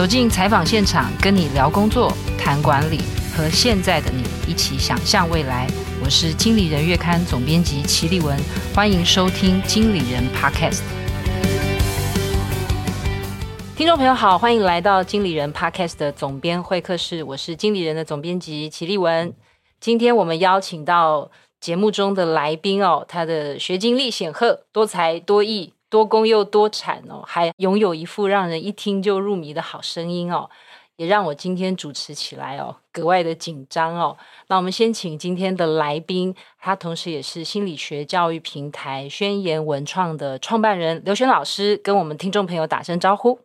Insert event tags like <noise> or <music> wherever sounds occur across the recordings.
走进采访现场，跟你聊工作、谈管理，和现在的你一起想象未来。我是经理人月刊总编辑齐立文，欢迎收听经理人 Podcast。听众朋友好，欢迎来到经理人 Podcast 的总编会客室，我是经理人的总编辑齐立文。今天我们邀请到节目中的来宾哦，他的学经历显赫，多才多艺。多工又多产哦，还拥有一副让人一听就入迷的好声音哦，也让我今天主持起来哦格外的紧张哦。那我们先请今天的来宾，他同时也是心理学教育平台宣言文创的创办人刘轩老师，跟我们听众朋友打声招呼。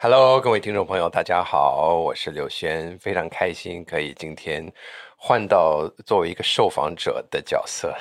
Hello，各位听众朋友，大家好，我是刘轩，非常开心可以今天换到作为一个受访者的角色。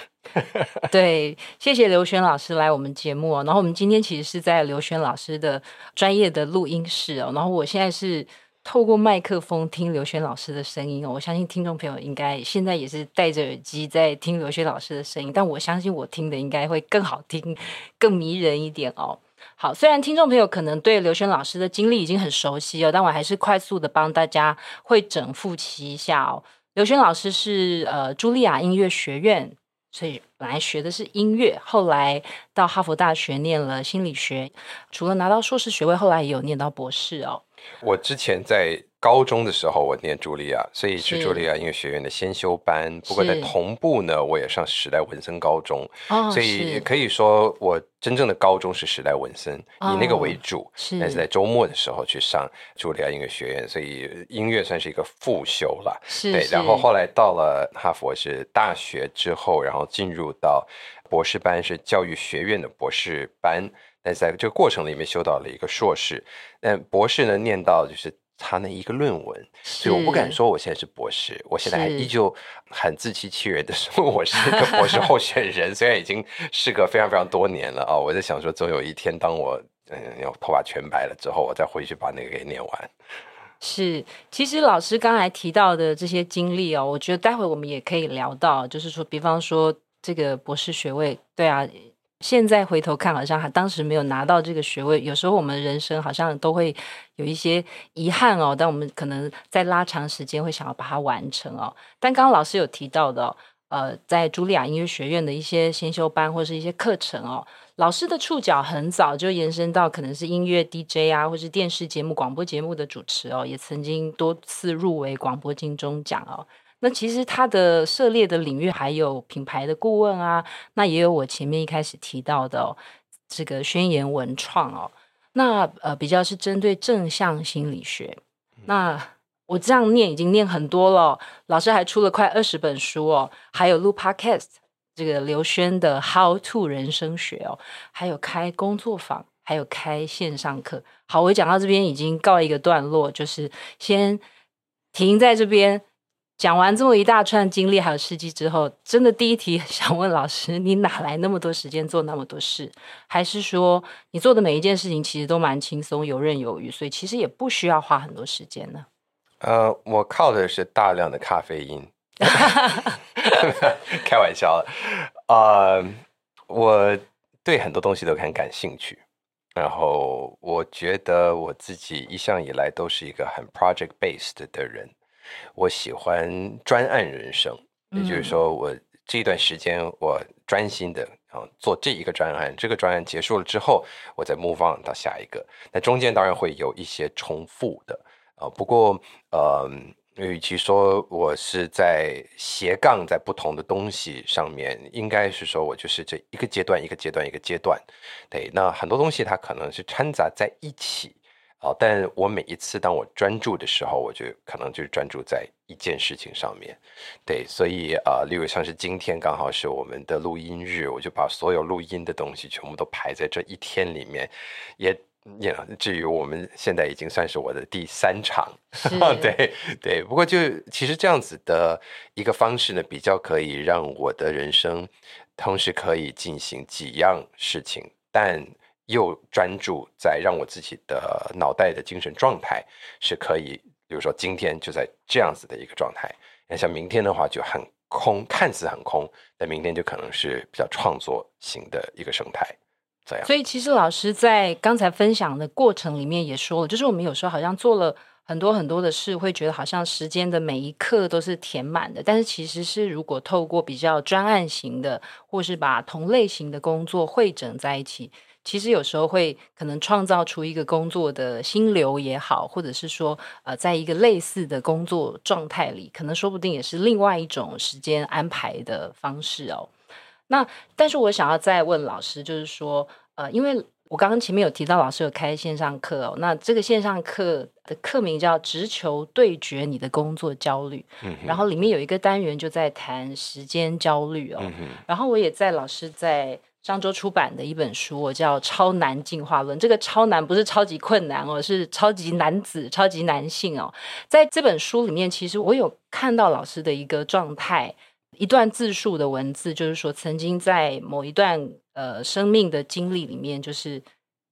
<laughs> 对，谢谢刘轩老师来我们节目哦。然后我们今天其实是在刘轩老师的专业的录音室哦。然后我现在是透过麦克风听刘轩老师的声音哦。我相信听众朋友应该现在也是戴着耳机在听刘轩老师的声音，但我相信我听的应该会更好听、<laughs> 更迷人一点哦。好，虽然听众朋友可能对刘轩老师的经历已经很熟悉哦，但我还是快速的帮大家会整复习一下哦。刘轩老师是呃茱莉亚音乐学院。所以本来学的是音乐，后来到哈佛大学念了心理学，除了拿到硕士学位，后来也有念到博士哦。我之前在高中的时候，我念茱莉亚，所以是茱莉亚音乐学院的先修班。不过在同步呢，我也上时代文森高中，哦、所以可以说我真正的高中是时代文森，以那个为主。哦、是，但是在周末的时候去上茱莉亚音乐学院，所以音乐算是一个副修了。是，对。然后后来到了哈佛是大学之后，然后进入到博士班，是教育学院的博士班。但在这个过程里面修到了一个硕士，但博士呢念到就是他那一个论文，所以我不敢说我现在是博士，我现在还依旧很自欺欺人的 <laughs> 说我是一个博士候选人，虽然已经事隔非常非常多年了啊，我在想说总有一天当我嗯头发全白了之后，我再回去把那个给念完。是，其实老师刚才提到的这些经历哦，我觉得待会我们也可以聊到，就是说，比方说这个博士学位，对啊。现在回头看，好像还当时没有拿到这个学位。有时候我们人生好像都会有一些遗憾哦，但我们可能在拉长时间会想要把它完成哦。但刚刚老师有提到的，呃，在茱莉亚音乐学院的一些先修班或是一些课程哦，老师的触角很早就延伸到可能是音乐 DJ 啊，或是电视节目、广播节目的主持哦，也曾经多次入围广播金钟奖哦。那其实他的涉猎的领域还有品牌的顾问啊，那也有我前面一开始提到的、哦、这个宣言文创哦。那呃比较是针对正向心理学。那我这样念已经念很多了，老师还出了快二十本书哦，还有录 Podcast 这个刘轩的 How to 人生学哦，还有开工作坊，还有开线上课。好，我讲到这边已经告一个段落，就是先停在这边。讲完这么一大串经历还有事迹之后，真的第一题想问老师：你哪来那么多时间做那么多事？还是说你做的每一件事情其实都蛮轻松、游刃有余，所以其实也不需要花很多时间呢？呃，我靠的是大量的咖啡因，<laughs> 开玩笑了。呃，我对很多东西都很感兴趣，然后我觉得我自己一向以来都是一个很 project based 的人。我喜欢专案人生，也就是说，我这一段时间我专心的啊做这一个专案，这个专案结束了之后，我再 move on 到下一个。那中间当然会有一些重复的啊，不过呃，与其说我是在斜杠在不同的东西上面，应该是说我就是这一个阶段一个阶段一个阶段。对，那很多东西它可能是掺杂在一起。好，但我每一次当我专注的时候，我就可能就是专注在一件事情上面，对，所以啊、呃，例如像是今天刚好是我们的录音日，我就把所有录音的东西全部都排在这一天里面，也也至于我们现在已经算是我的第三场，<laughs> 对对，不过就其实这样子的一个方式呢，比较可以让我的人生同时可以进行几样事情，但。又专注在让我自己的脑袋的精神状态是可以，比如说今天就在这样子的一个状态，那像明天的话就很空，看似很空，但明天就可能是比较创作型的一个生态。这样。所以其实老师在刚才分享的过程里面也说了，就是我们有时候好像做了很多很多的事，会觉得好像时间的每一刻都是填满的。但是其实是如果透过比较专案型的，或是把同类型的工作汇整在一起。其实有时候会可能创造出一个工作的心流也好，或者是说，呃，在一个类似的工作状态里，可能说不定也是另外一种时间安排的方式哦。那但是我想要再问老师，就是说，呃，因为我刚刚前面有提到老师有开线上课哦，那这个线上课的课名叫“直球对决你的工作焦虑”，嗯，然后里面有一个单元就在谈时间焦虑哦，嗯，然后我也在老师在。上周出版的一本书，我叫《超男进化论》。这个“超男”不是超级困难哦，是超级男子、超级男性哦。在这本书里面，其实我有看到老师的一个状态，一段自述的文字，就是说曾经在某一段呃生命的经历里面，就是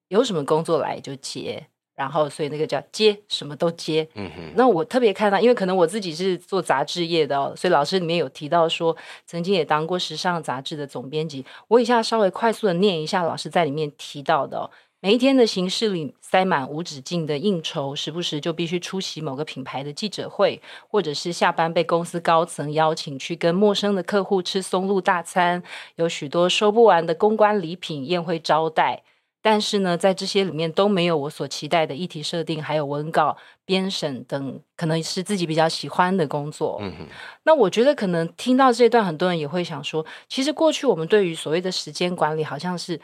有什么工作来就接。然后，所以那个叫接，什么都接。嗯哼。那我特别看到，因为可能我自己是做杂志业的哦，所以老师里面有提到说，曾经也当过时尚杂志的总编辑。我以下稍微快速的念一下老师在里面提到的哦。每一天的行事里塞满无止境的应酬，时不时就必须出席某个品牌的记者会，或者是下班被公司高层邀请去跟陌生的客户吃松露大餐，有许多收不完的公关礼品宴会招待。但是呢，在这些里面都没有我所期待的议题设定，还有文稿编审等，可能是自己比较喜欢的工作。嗯哼。那我觉得可能听到这段，很多人也会想说，其实过去我们对于所谓的时间管理，好像是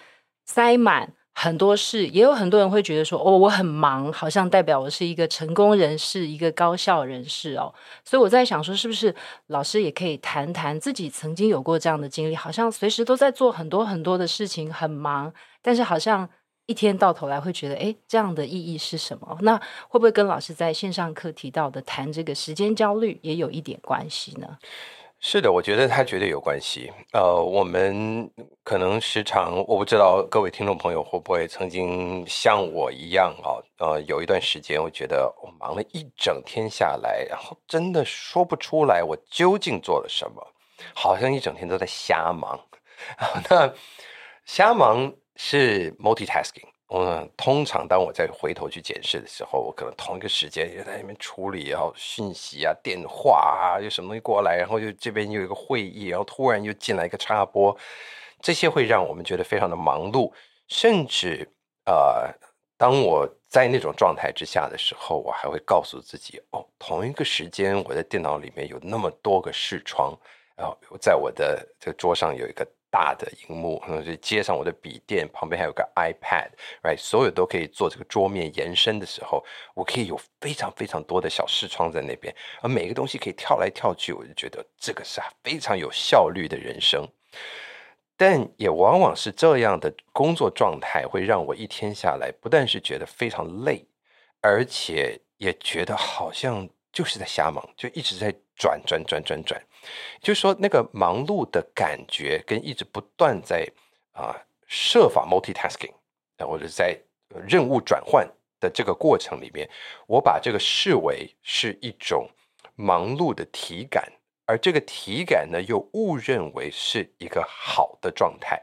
塞满很多事，也有很多人会觉得说，哦，我很忙，好像代表我是一个成功人士，一个高效人士哦。所以我在想说，是不是老师也可以谈谈自己曾经有过这样的经历，好像随时都在做很多很多的事情，很忙。但是好像一天到头来会觉得，哎，这样的意义是什么？那会不会跟老师在线上课提到的谈这个时间焦虑也有一点关系呢？是的，我觉得它绝对有关系。呃，我们可能时常，我不知道各位听众朋友会不会曾经像我一样啊，呃，有一段时间，我觉得我忙了一整天下来，然后真的说不出来我究竟做了什么，好像一整天都在瞎忙。<laughs> 那瞎忙是 multitasking。嗯，通常当我再回头去检视的时候，我可能同一个时间也在那边处理，然后讯息啊、电话啊，有什么东西过来，然后又这边有一个会议，然后突然又进来一个插播，这些会让我们觉得非常的忙碌。甚至呃，当我在那种状态之下的时候，我还会告诉自己，哦，同一个时间我在电脑里面有那么多个视窗，然后在我的这个桌上有一个。大的荧幕，然后就接上我的笔电，旁边还有个 iPad，right，所有都可以做这个桌面延伸的时候，我可以有非常非常多的小视窗在那边，而每个东西可以跳来跳去，我就觉得这个是非常有效率的人生。但也往往是这样的工作状态，会让我一天下来不但是觉得非常累，而且也觉得好像就是在瞎忙，就一直在转转转转转。就是说，那个忙碌的感觉跟一直不断在啊设法 multitasking，或者在任务转换的这个过程里面，我把这个视为是一种忙碌的体感，而这个体感呢，又误认为是一个好的状态。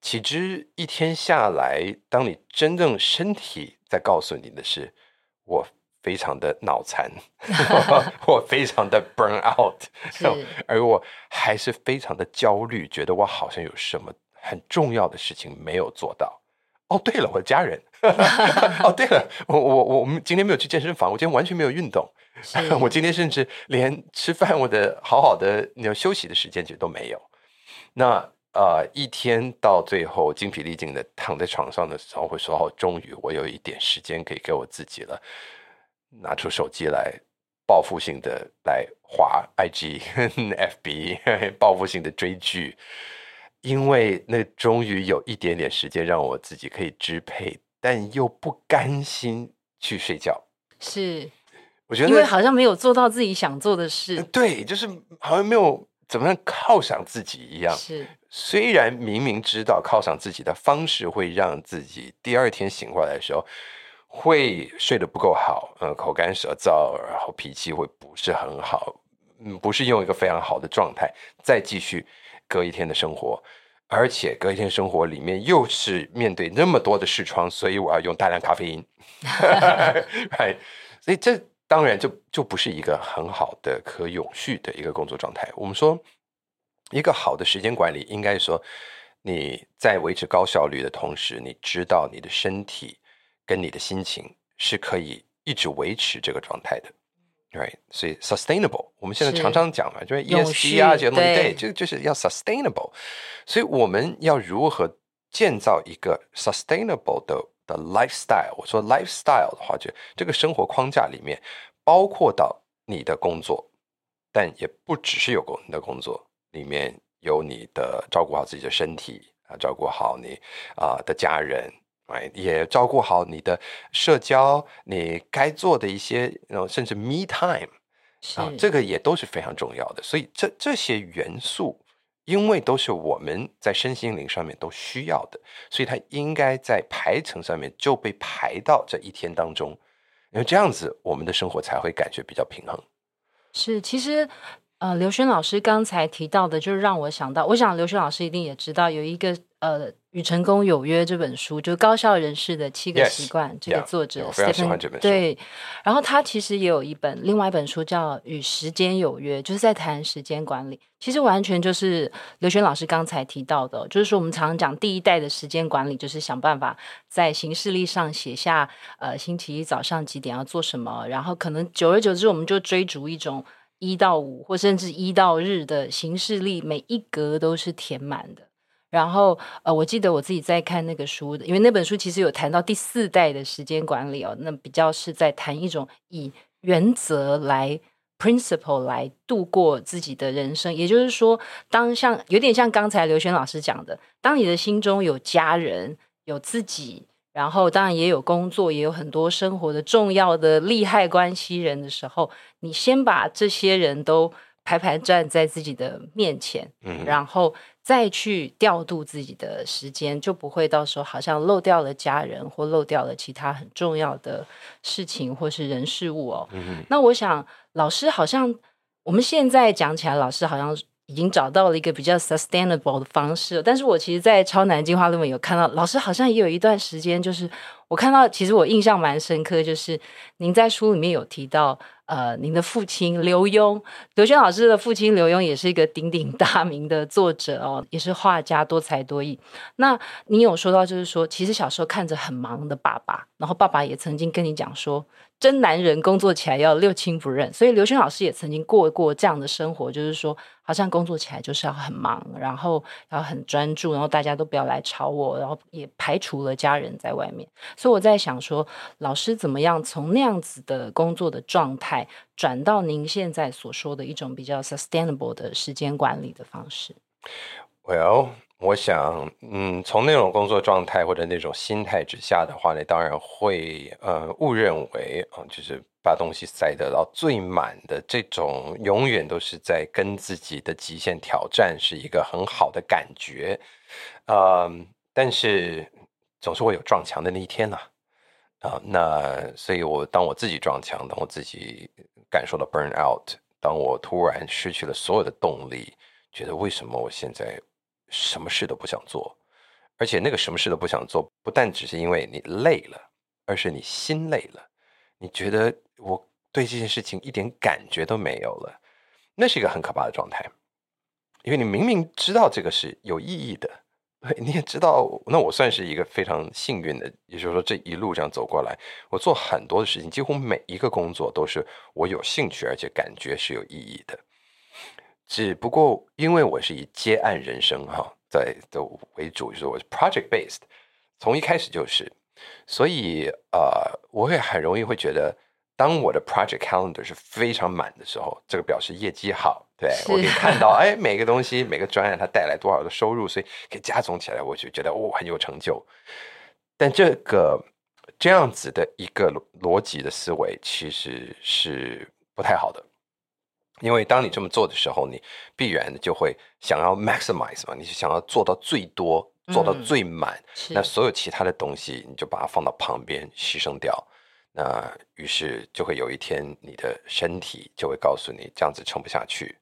岂知一天下来，当你真正身体在告诉你的是我。非常的脑残，<laughs> 我非常的 burn out，<laughs> 而我还是非常的焦虑，觉得我好像有什么很重要的事情没有做到。哦，对了，我的家人。<laughs> 哦，对了，我我我们今天没有去健身房，我今天完全没有运动。我今天甚至连吃饭，我的好好的那种休息的时间其实都没有。那呃，一天到最后精疲力尽的躺在床上的时候，会说：“哦，终于我有一点时间可以给我自己了。”拿出手机来，报复性的来滑 IG、<laughs> <laughs> FB，报复性的追剧，因为那终于有一点点时间让我自己可以支配，但又不甘心去睡觉。是，我觉得因为好像没有做到自己想做的事。对，就是好像没有怎么样犒赏自己一样。是，虽然明明知道犒赏自己的方式会让自己第二天醒过来的时候。会睡得不够好，嗯，口干舌燥，然后脾气会不是很好，嗯，不是用一个非常好的状态再继续隔一天的生活，而且隔一天生活里面又是面对那么多的视窗，所以我要用大量咖啡因。<laughs> <laughs> right? 所以这当然就就不是一个很好的可永续的一个工作状态。我们说一个好的时间管理，应该说你在维持高效率的同时，你知道你的身体跟你的心情是可以一直维持这个状态的。Right，所以 sustainable，我们现在常常讲嘛，就是 ESG 啊这些东西，对，就就是要 sustainable。所以我们要如何建造一个 sustainable 的的 lifestyle？我说 lifestyle 的话，就这个生活框架里面包括到你的工作，但也不只是有工你的工作，里面有你的照顾好自己的身体啊，照顾好你啊的家人。也照顾好你的社交，你该做的一些，甚至 me time 啊，这个也都是非常重要的。所以这这些元素，因为都是我们在身心灵上面都需要的，所以它应该在排程上面就被排到这一天当中，因为这样子我们的生活才会感觉比较平衡。是，其实呃，刘轩老师刚才提到的，就是让我想到，我想刘轩老师一定也知道有一个呃。与成功有约这本书，就是高效人士的七个习惯。Yes, 这个作者 yeah, 我非常喜欢这本书。对，然后他其实也有一本另外一本书叫《与时间有约》，就是在谈时间管理。其实完全就是刘轩老师刚才提到的，就是说我们常常讲第一代的时间管理，就是想办法在行事历上写下呃星期一早上几点要做什么，然后可能久而久之我们就追逐一种一到五或甚至一到日的行事历，每一格都是填满的。然后，呃，我记得我自己在看那个书的，因为那本书其实有谈到第四代的时间管理哦，那比较是在谈一种以原则来 principle 来度过自己的人生。也就是说，当像有点像刚才刘轩老师讲的，当你的心中有家人、有自己，然后当然也有工作，也有很多生活的重要的利害关系人的时候，你先把这些人都排排站在自己的面前，嗯，然后。再去调度自己的时间，就不会到时候好像漏掉了家人，或漏掉了其他很重要的事情，或是人事物哦。嗯哼。那我想，老师好像我们现在讲起来，老师好像已经找到了一个比较 sustainable 的方式。但是我其实，在超难进化论文有看到，老师好像也有一段时间，就是我看到，其实我印象蛮深刻，就是您在书里面有提到。呃，您的父亲刘墉，刘轩老师的父亲刘墉也是一个鼎鼎大名的作者哦，也是画家，多才多艺。那你有说到，就是说，其实小时候看着很忙的爸爸，然后爸爸也曾经跟你讲说。真男人工作起来要六亲不认，所以刘轩老师也曾经过过这样的生活，就是说，好像工作起来就是要很忙，然后要很专注，然后大家都不要来吵我，然后也排除了家人在外面。所以我在想说，老师怎么样从那样子的工作的状态，转到您现在所说的一种比较 sustainable 的时间管理的方式？Well. 我想，嗯，从那种工作状态或者那种心态之下的话呢，当然会呃误认为啊、呃，就是把东西塞得到最满的这种，永远都是在跟自己的极限挑战，是一个很好的感觉。呃，但是总是会有撞墙的那一天呐，啊，那所以我当我自己撞墙，当我自己感受到 burn out，当我突然失去了所有的动力，觉得为什么我现在。什么事都不想做，而且那个什么事都不想做，不但只是因为你累了，而是你心累了。你觉得我对这件事情一点感觉都没有了，那是一个很可怕的状态。因为你明明知道这个是有意义的，你也知道，那我算是一个非常幸运的，也就是说这一路上走过来，我做很多的事情，几乎每一个工作都是我有兴趣，而且感觉是有意义的。只不过因为我是以接案人生哈在的为主，就是我是 project based，从一开始就是，所以呃，我会很容易会觉得，当我的 project calendar 是非常满的时候，这个表示业绩好，对，我可以 <laughs> 看到，哎，每个东西每个专案它带来多少的收入，所以可以加总起来，我就觉得哦很有成就。但这个这样子的一个逻辑的思维其实是不太好的。因为当你这么做的时候，你必然就会想要 maximize 嘛，你是想要做到最多，做到最满，嗯、那所有其他的东西你就把它放到旁边牺牲掉。那于是就会有一天，你的身体就会告诉你这样子撑不下去，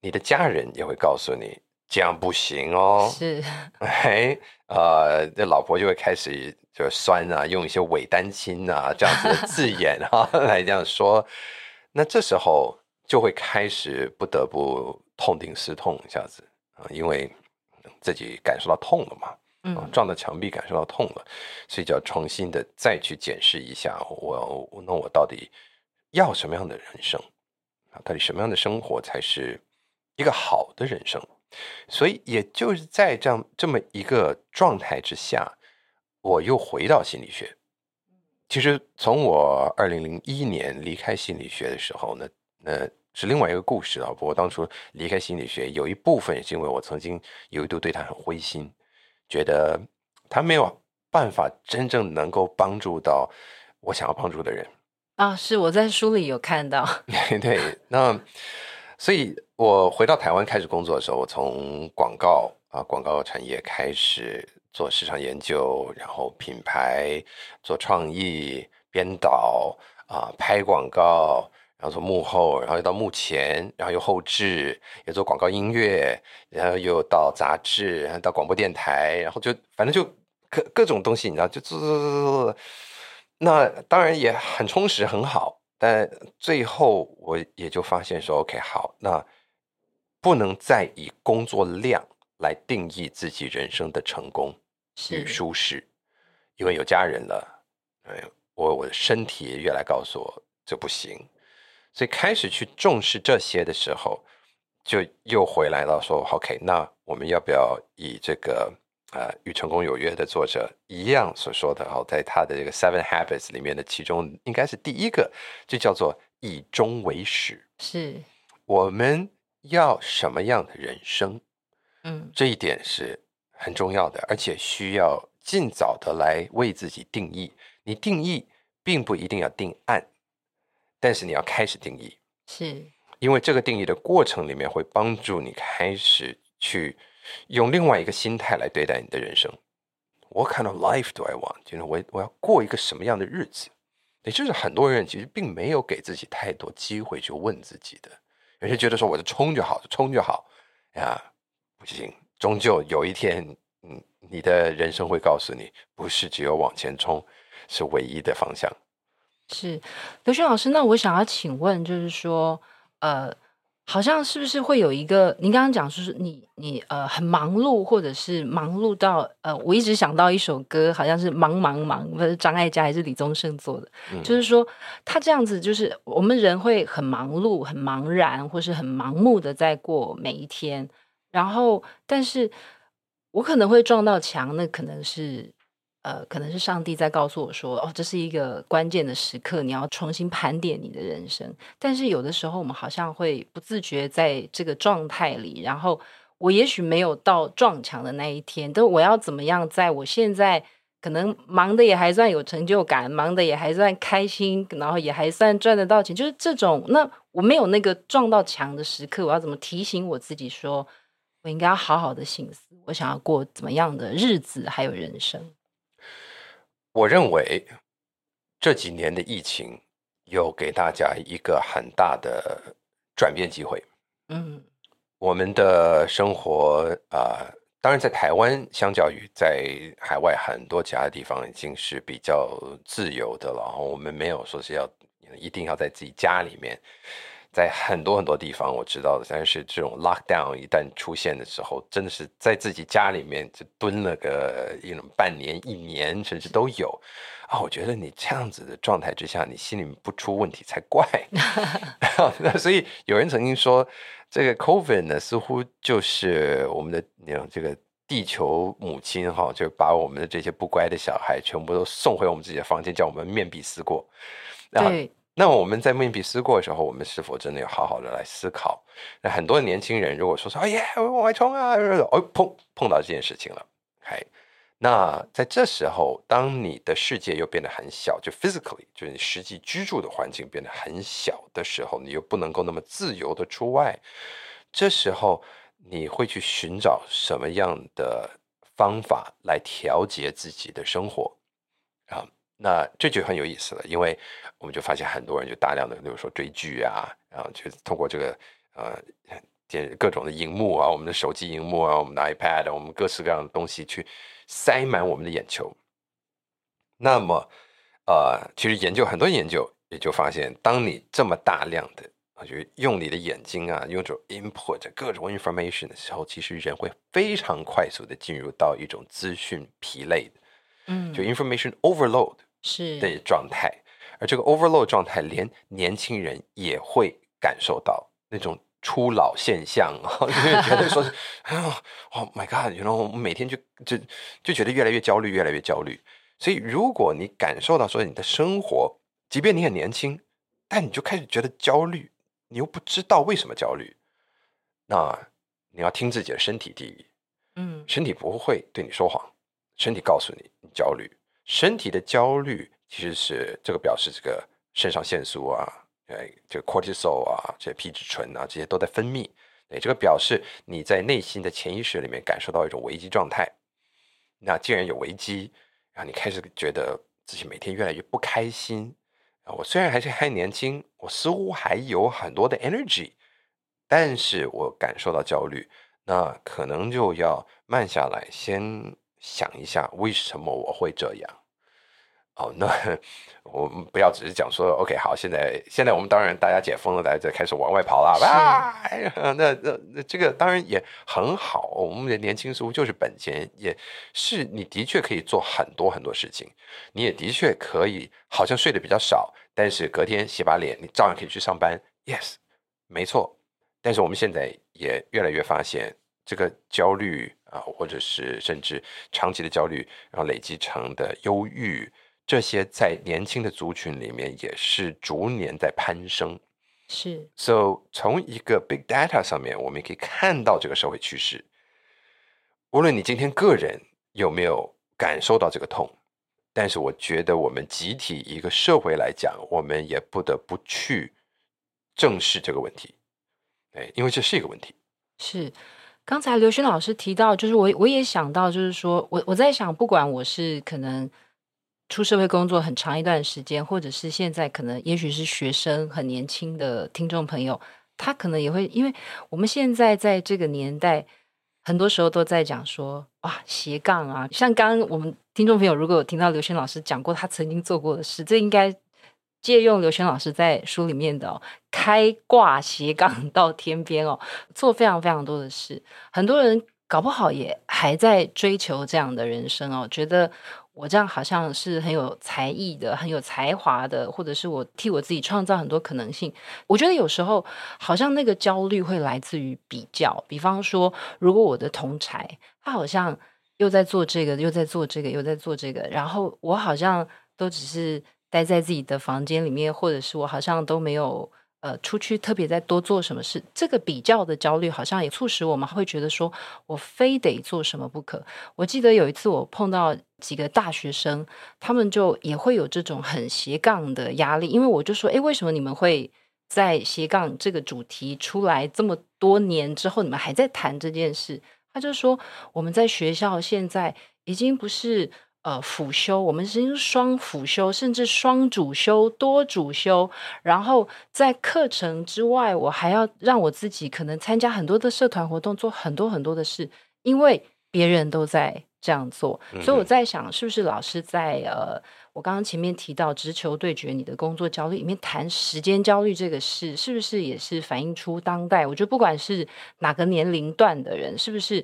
你的家人也会告诉你这样不行哦。是，<laughs> 哎，呃，这老婆就会开始就酸啊，用一些伪单亲啊这样子的字眼啊 <laughs> 来这样说。那这时候就会开始不得不痛定思痛，一下子啊，因为自己感受到痛了嘛。嗯，撞到墙壁感受到痛了，所以就要重新的再去检视一下我，我那我到底要什么样的人生啊？到底什么样的生活才是一个好的人生？所以也就是在这样这么一个状态之下，我又回到心理学。其实从我二零零一年离开心理学的时候呢，那是另外一个故事啊。不过当初离开心理学，有一部分也是因为我曾经有一度对他很灰心。觉得他没有办法真正能够帮助到我想要帮助的人啊，是我在书里有看到。<laughs> 对，那所以我回到台湾开始工作的时候，我从广告啊广告产业开始做市场研究，然后品牌做创意编导啊拍广告。然后从幕后，然后又到幕前，然后又后置，又做广告音乐，然后又到杂志，然后到广播电台，然后就反正就各各种东西，你知道，就做做做做做。那当然也很充实，很好。但最后我也就发现说，OK，好，那不能再以工作量来定义自己人生的成功与舒适，因为有家人了，哎，我我的身体也越来告诉我这不行。所以开始去重视这些的时候，就又回来了说，OK，那我们要不要以这个呃与成功有约的作者一样所说的，好，在他的这个 Seven Habits 里面的其中应该是第一个，就叫做以终为始。是，我们要什么样的人生？嗯，这一点是很重要的，而且需要尽早的来为自己定义。你定义并不一定要定案。但是你要开始定义，是因为这个定义的过程里面会帮助你开始去用另外一个心态来对待你的人生。What kind of life do I want？就是我我要过一个什么样的日子？也就是很多人其实并没有给自己太多机会去问自己的。有些觉得说我就冲就好，就冲就好呀，不行，终究有一天，嗯，你的人生会告诉你，不是只有往前冲是唯一的方向。是刘轩老师，那我想要请问，就是说，呃，好像是不是会有一个？您刚刚讲说是你你呃很忙碌，或者是忙碌到呃，我一直想到一首歌，好像是忙忙忙，不是张艾嘉还是李宗盛做的？嗯、就是说他这样子，就是我们人会很忙碌、很茫然，或是很盲目的在过每一天。然后，但是我可能会撞到墙，那可能是。呃，可能是上帝在告诉我说：“哦，这是一个关键的时刻，你要重新盘点你的人生。”但是有的时候，我们好像会不自觉在这个状态里。然后我也许没有到撞墙的那一天，但我要怎么样？在我现在可能忙的也还算有成就感，忙的也还算开心，然后也还算赚得到钱，就是这种。那我没有那个撞到墙的时刻，我要怎么提醒我自己说，我应该要好好的省思，我想要过怎么样的日子，还有人生。我认为这几年的疫情有给大家一个很大的转变机会。嗯，我们的生活啊、呃，当然在台湾，相较于在海外很多其他地方，已经是比较自由的了。我们没有说是要一定要在自己家里面。在很多很多地方我知道的，但是这种 lockdown 一旦出现的时候，真的是在自己家里面就蹲了个一种半年、一年，甚至都有啊。我觉得你这样子的状态之下，你心里面不出问题才怪。<laughs> 那 <laughs> 所以有人曾经说，这个 COVID 呢，似乎就是我们的那种这个地球母亲哈，就把我们的这些不乖的小孩全部都送回我们自己的房间，叫我们面壁思过。对。那我们在面壁思过的时候，我们是否真的要好好的来思考？那很多年轻人如果说说，哎呀，我往外冲啊，哦，碰碰到这件事情了，嗨，那在这时候，当你的世界又变得很小，就 physically，就是你实际居住的环境变得很小的时候，你又不能够那么自由的出外，这时候你会去寻找什么样的方法来调节自己的生活啊？那这就很有意思了，因为我们就发现很多人就大量的，比如说追剧啊，然后就通过这个呃电各种的荧幕啊，我们的手机荧幕啊，我们的 iPad，我们各式各样的东西去塞满我们的眼球。那么，呃，其实研究很多研究也就发现，当你这么大量的啊，就用你的眼睛啊，用这种 input 各种 information 的时候，其实人会非常快速的进入到一种资讯疲累的，嗯，就 information overload 是的状态。而这个 overload 状态，连年轻人也会感受到那种初老现象啊，因 <laughs> 为觉得说是，哎呦，Oh my God，you know，我们每天就就就觉得越来越焦虑，越来越焦虑。所以，如果你感受到说你的生活，即便你很年轻，但你就开始觉得焦虑，你又不知道为什么焦虑，那你要听自己的身体第一，嗯，身体不会对你说谎，身体告诉你你焦虑，身体的焦虑。其实是这个表示，这个肾上腺素啊，哎，这个 cortisol 啊，这些皮质醇啊，这些都在分泌。哎，这个表示你在内心的潜意识里面感受到一种危机状态。那既然有危机，然后你开始觉得自己每天越来越不开心。啊，我虽然还是还年轻，我似乎还有很多的 energy，但是我感受到焦虑，那可能就要慢下来，先想一下为什么我会这样。哦，那我们不要只是讲说，OK，好，现在现在我们当然大家解封了，大家就开始往外跑了，啊，那那那这个当然也很好，我们的年轻似乎就是本钱，也是你的确可以做很多很多事情，你也的确可以好像睡得比较少，但是隔天洗把脸，你照样可以去上班，Yes，没错，但是我们现在也越来越发现，这个焦虑啊，或者是甚至长期的焦虑，然后累积成的忧郁。这些在年轻的族群里面也是逐年在攀升，是。So 从一个 big data 上面，我们也可以看到这个社会趋势。无论你今天个人有没有感受到这个痛，但是我觉得我们集体一个社会来讲，我们也不得不去正视这个问题。哎，因为这是一个问题。是。刚才刘轩老师提到，就是我我也想到，就是说我我在想，不管我是可能。出社会工作很长一段时间，或者是现在可能也许是学生很年轻的听众朋友，他可能也会，因为我们现在在这个年代，很多时候都在讲说哇斜杠啊，像刚刚我们听众朋友如果有听到刘轩老师讲过他曾经做过的事，这应该借用刘轩老师在书里面的哦，开挂斜杠到天边哦，做非常非常多的事，很多人搞不好也还在追求这样的人生哦，觉得。我这样好像是很有才艺的，很有才华的，或者是我替我自己创造很多可能性。我觉得有时候好像那个焦虑会来自于比较，比方说，如果我的同才他好像又在做这个，又在做这个，又在做这个，然后我好像都只是待在自己的房间里面，或者是我好像都没有。呃，出去特别再多做什么事，这个比较的焦虑好像也促使我们会觉得说，我非得做什么不可。我记得有一次我碰到几个大学生，他们就也会有这种很斜杠的压力，因为我就说，诶，为什么你们会在斜杠这个主题出来这么多年之后，你们还在谈这件事？他就说，我们在学校现在已经不是。呃，辅修，我们是双辅修，甚至双主修、多主修。然后在课程之外，我还要让我自己可能参加很多的社团活动，做很多很多的事，因为别人都在这样做。嗯、所以我在想，是不是老师在呃。我刚刚前面提到直球对决你的工作焦虑里面谈时间焦虑这个事，是不是也是反映出当代？我觉得不管是哪个年龄段的人，是不是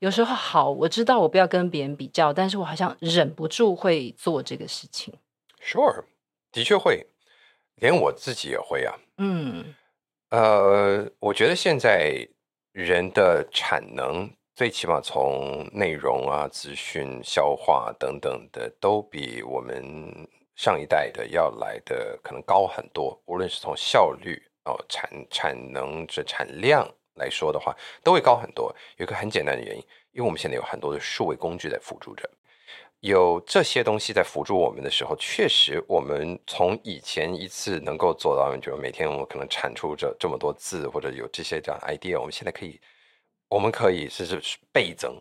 有时候好，我知道我不要跟别人比较，但是我好像忍不住会做这个事情。Sure，的确会，连我自己也会啊。嗯，呃，我觉得现在人的产能。最起码从内容啊、资讯消化等等的，都比我们上一代的要来的可能高很多。无论是从效率哦、产产能这产量来说的话，都会高很多。有一个很简单的原因，因为我们现在有很多的数位工具在辅助着。有这些东西在辅助我们的时候，确实我们从以前一次能够做到，就是每天我可能产出这这么多字，或者有这些这样 idea，我们现在可以。我们可以是是倍增，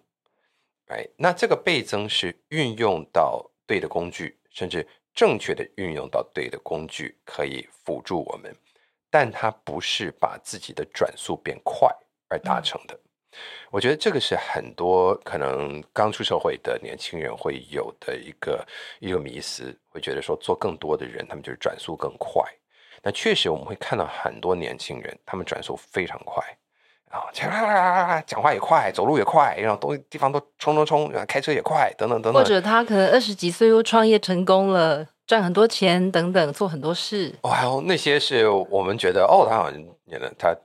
哎，那这个倍增是运用到对的工具，甚至正确的运用到对的工具，可以辅助我们，但它不是把自己的转速变快，而达成的。我觉得这个是很多可能刚出社会的年轻人会有的一个一个迷思，会觉得说做更多的人，他们就是转速更快。那确实我们会看到很多年轻人，他们转速非常快啊，讲话也快，走路也快，然后东地方都冲冲冲，然后开车也快，等等等等。或者他可能二十几岁又创业成功了，赚很多钱等等，做很多事。哦，还有那些是我们觉得哦，他好像演了他。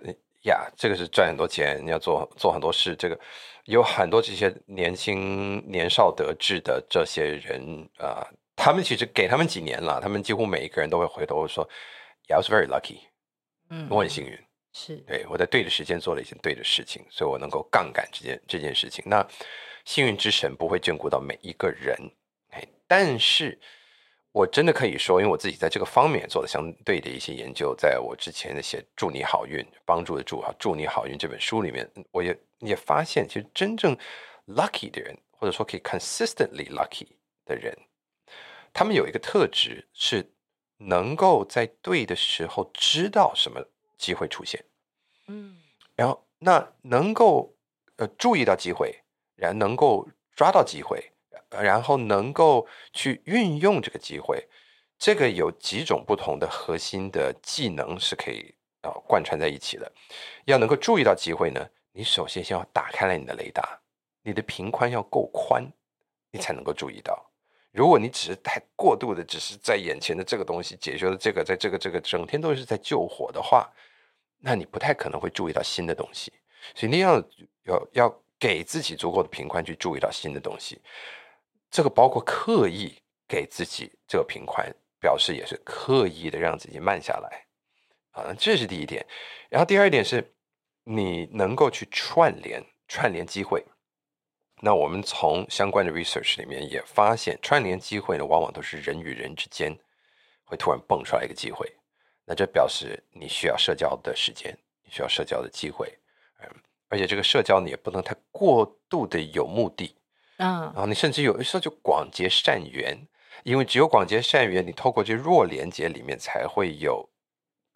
呀，这个是赚很多钱，你要做做很多事。这个有很多这些年轻年少得志的这些人啊、呃，他们其实给他们几年了，他们几乎每一个人都会回头说，I was very lucky，嗯，我很幸运，是对我在对的时间做了一件对的事情，所以我能够杠杆这件这件事情。那幸运之神不会眷顾到每一个人，但是。我真的可以说，因为我自己在这个方面做了相对的一些研究，在我之前的写“祝你好运”帮助的祝啊“祝你好运”这本书里面，我也也发现，其实真正 lucky 的人，或者说可以 consistently lucky 的人，他们有一个特质是能够在对的时候知道什么机会出现，嗯，然后那能够呃注意到机会，然后能够抓到机会。然后能够去运用这个机会，这个有几种不同的核心的技能是可以啊贯穿在一起的。要能够注意到机会呢，你首先先要打开了你的雷达，你的频宽要够宽，你才能够注意到。如果你只是太过度的，只是在眼前的这个东西解决了这个，在这个这个整天都是在救火的话，那你不太可能会注意到新的东西。所以你要要要给自己足够的平宽去注意到新的东西。这个包括刻意给自己这个平宽，表示也是刻意的让自己慢下来，啊，这是第一点。然后第二点是，你能够去串联串联机会。那我们从相关的 research 里面也发现，串联机会呢，往往都是人与人之间会突然蹦出来一个机会。那这表示你需要社交的时间，你需要社交的机会，嗯，而且这个社交你也不能太过度的有目的。嗯，然后你甚至有的时候就广结善缘，因为只有广结善缘，你透过这弱连接里面才会有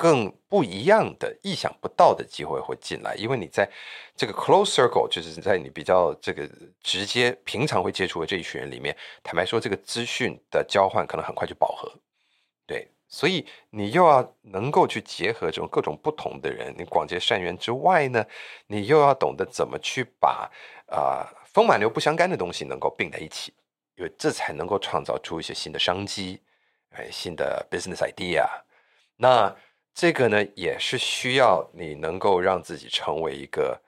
更不一样的、意想不到的机会会进来。因为你在这个 close circle，就是在你比较这个直接、平常会接触的这一群人里面，坦白说，这个资讯的交换可能很快就饱和。对，所以你又要能够去结合这种各种不同的人，你广结善缘之外呢，你又要懂得怎么去把啊。风马牛不相干的东西能够并在一起，因为这才能够创造出一些新的商机，哎，新的 business idea。那这个呢，也是需要你能够让自己成为一个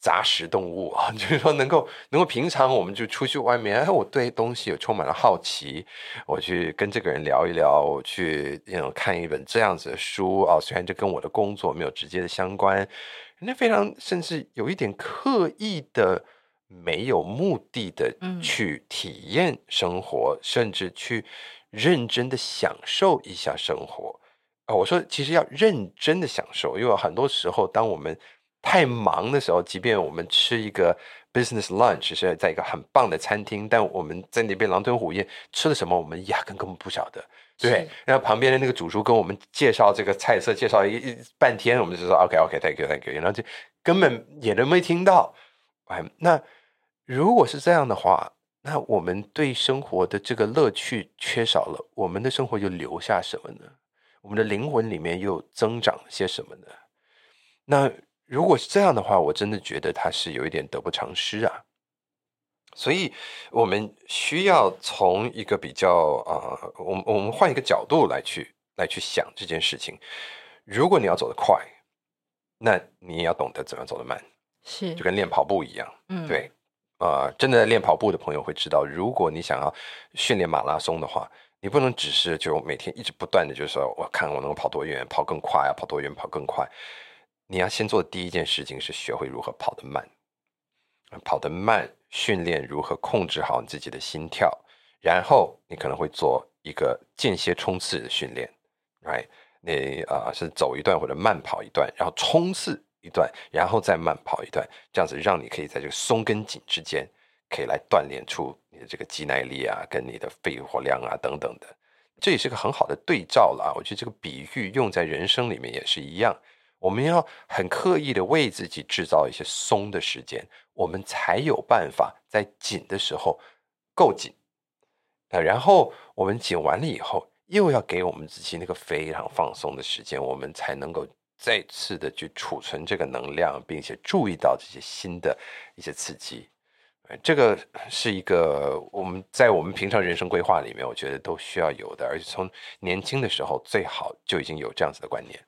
杂食动物啊，<laughs> 就是说能够能够平常我们就出去外面，哎，我对东西有充满了好奇，我去跟这个人聊一聊，我去看一本这样子的书啊，虽然这跟我的工作没有直接的相关，人家非常甚至有一点刻意的。没有目的的去体验生活，嗯、甚至去认真的享受一下生活啊！我说，其实要认真的享受，因为很多时候，当我们太忙的时候，即便我们吃一个 business lunch 是在一个很棒的餐厅，但我们在那边狼吞虎咽吃了什么，我们压根根本不晓得。对，然后旁边的那个主厨跟我们介绍这个菜色，介绍一一半天，我们就说 OK OK，Thank you，Thank you，然后就根本也都没听到。哎，那。如果是这样的话，那我们对生活的这个乐趣缺少了，我们的生活又留下什么呢？我们的灵魂里面又增长些什么呢？那如果是这样的话，我真的觉得他是有一点得不偿失啊。所以，我们需要从一个比较啊、呃，我们我们换一个角度来去来去想这件事情。如果你要走得快，那你也要懂得怎么走得慢，是就跟练跑步一样，嗯，对。呃，真的练跑步的朋友会知道，如果你想要训练马拉松的话，你不能只是就每天一直不断的，就是说我看我能跑多远，跑更快啊，跑多远，跑更快。你要先做的第一件事情是学会如何跑得慢，跑得慢，训练如何控制好你自己的心跳，然后你可能会做一个间歇冲刺的训练，right？你啊、是走一段或者慢跑一段，然后冲刺。一段，然后再慢跑一段，这样子让你可以在这个松跟紧之间，可以来锻炼出这个肌耐力啊，跟你的肺活量啊等等的。这也是个很好的对照了啊。我觉得这个比喻用在人生里面也是一样。我们要很刻意的为自己制造一些松的时间，我们才有办法在紧的时候够紧。那然后我们紧完了以后，又要给我们自己那个非常放松的时间，我们才能够再次的去储存这个能量，并且注意到这些新的一些刺激。这个是一个我们在我们平常人生规划里面，我觉得都需要有的，而且从年轻的时候最好就已经有这样子的观念。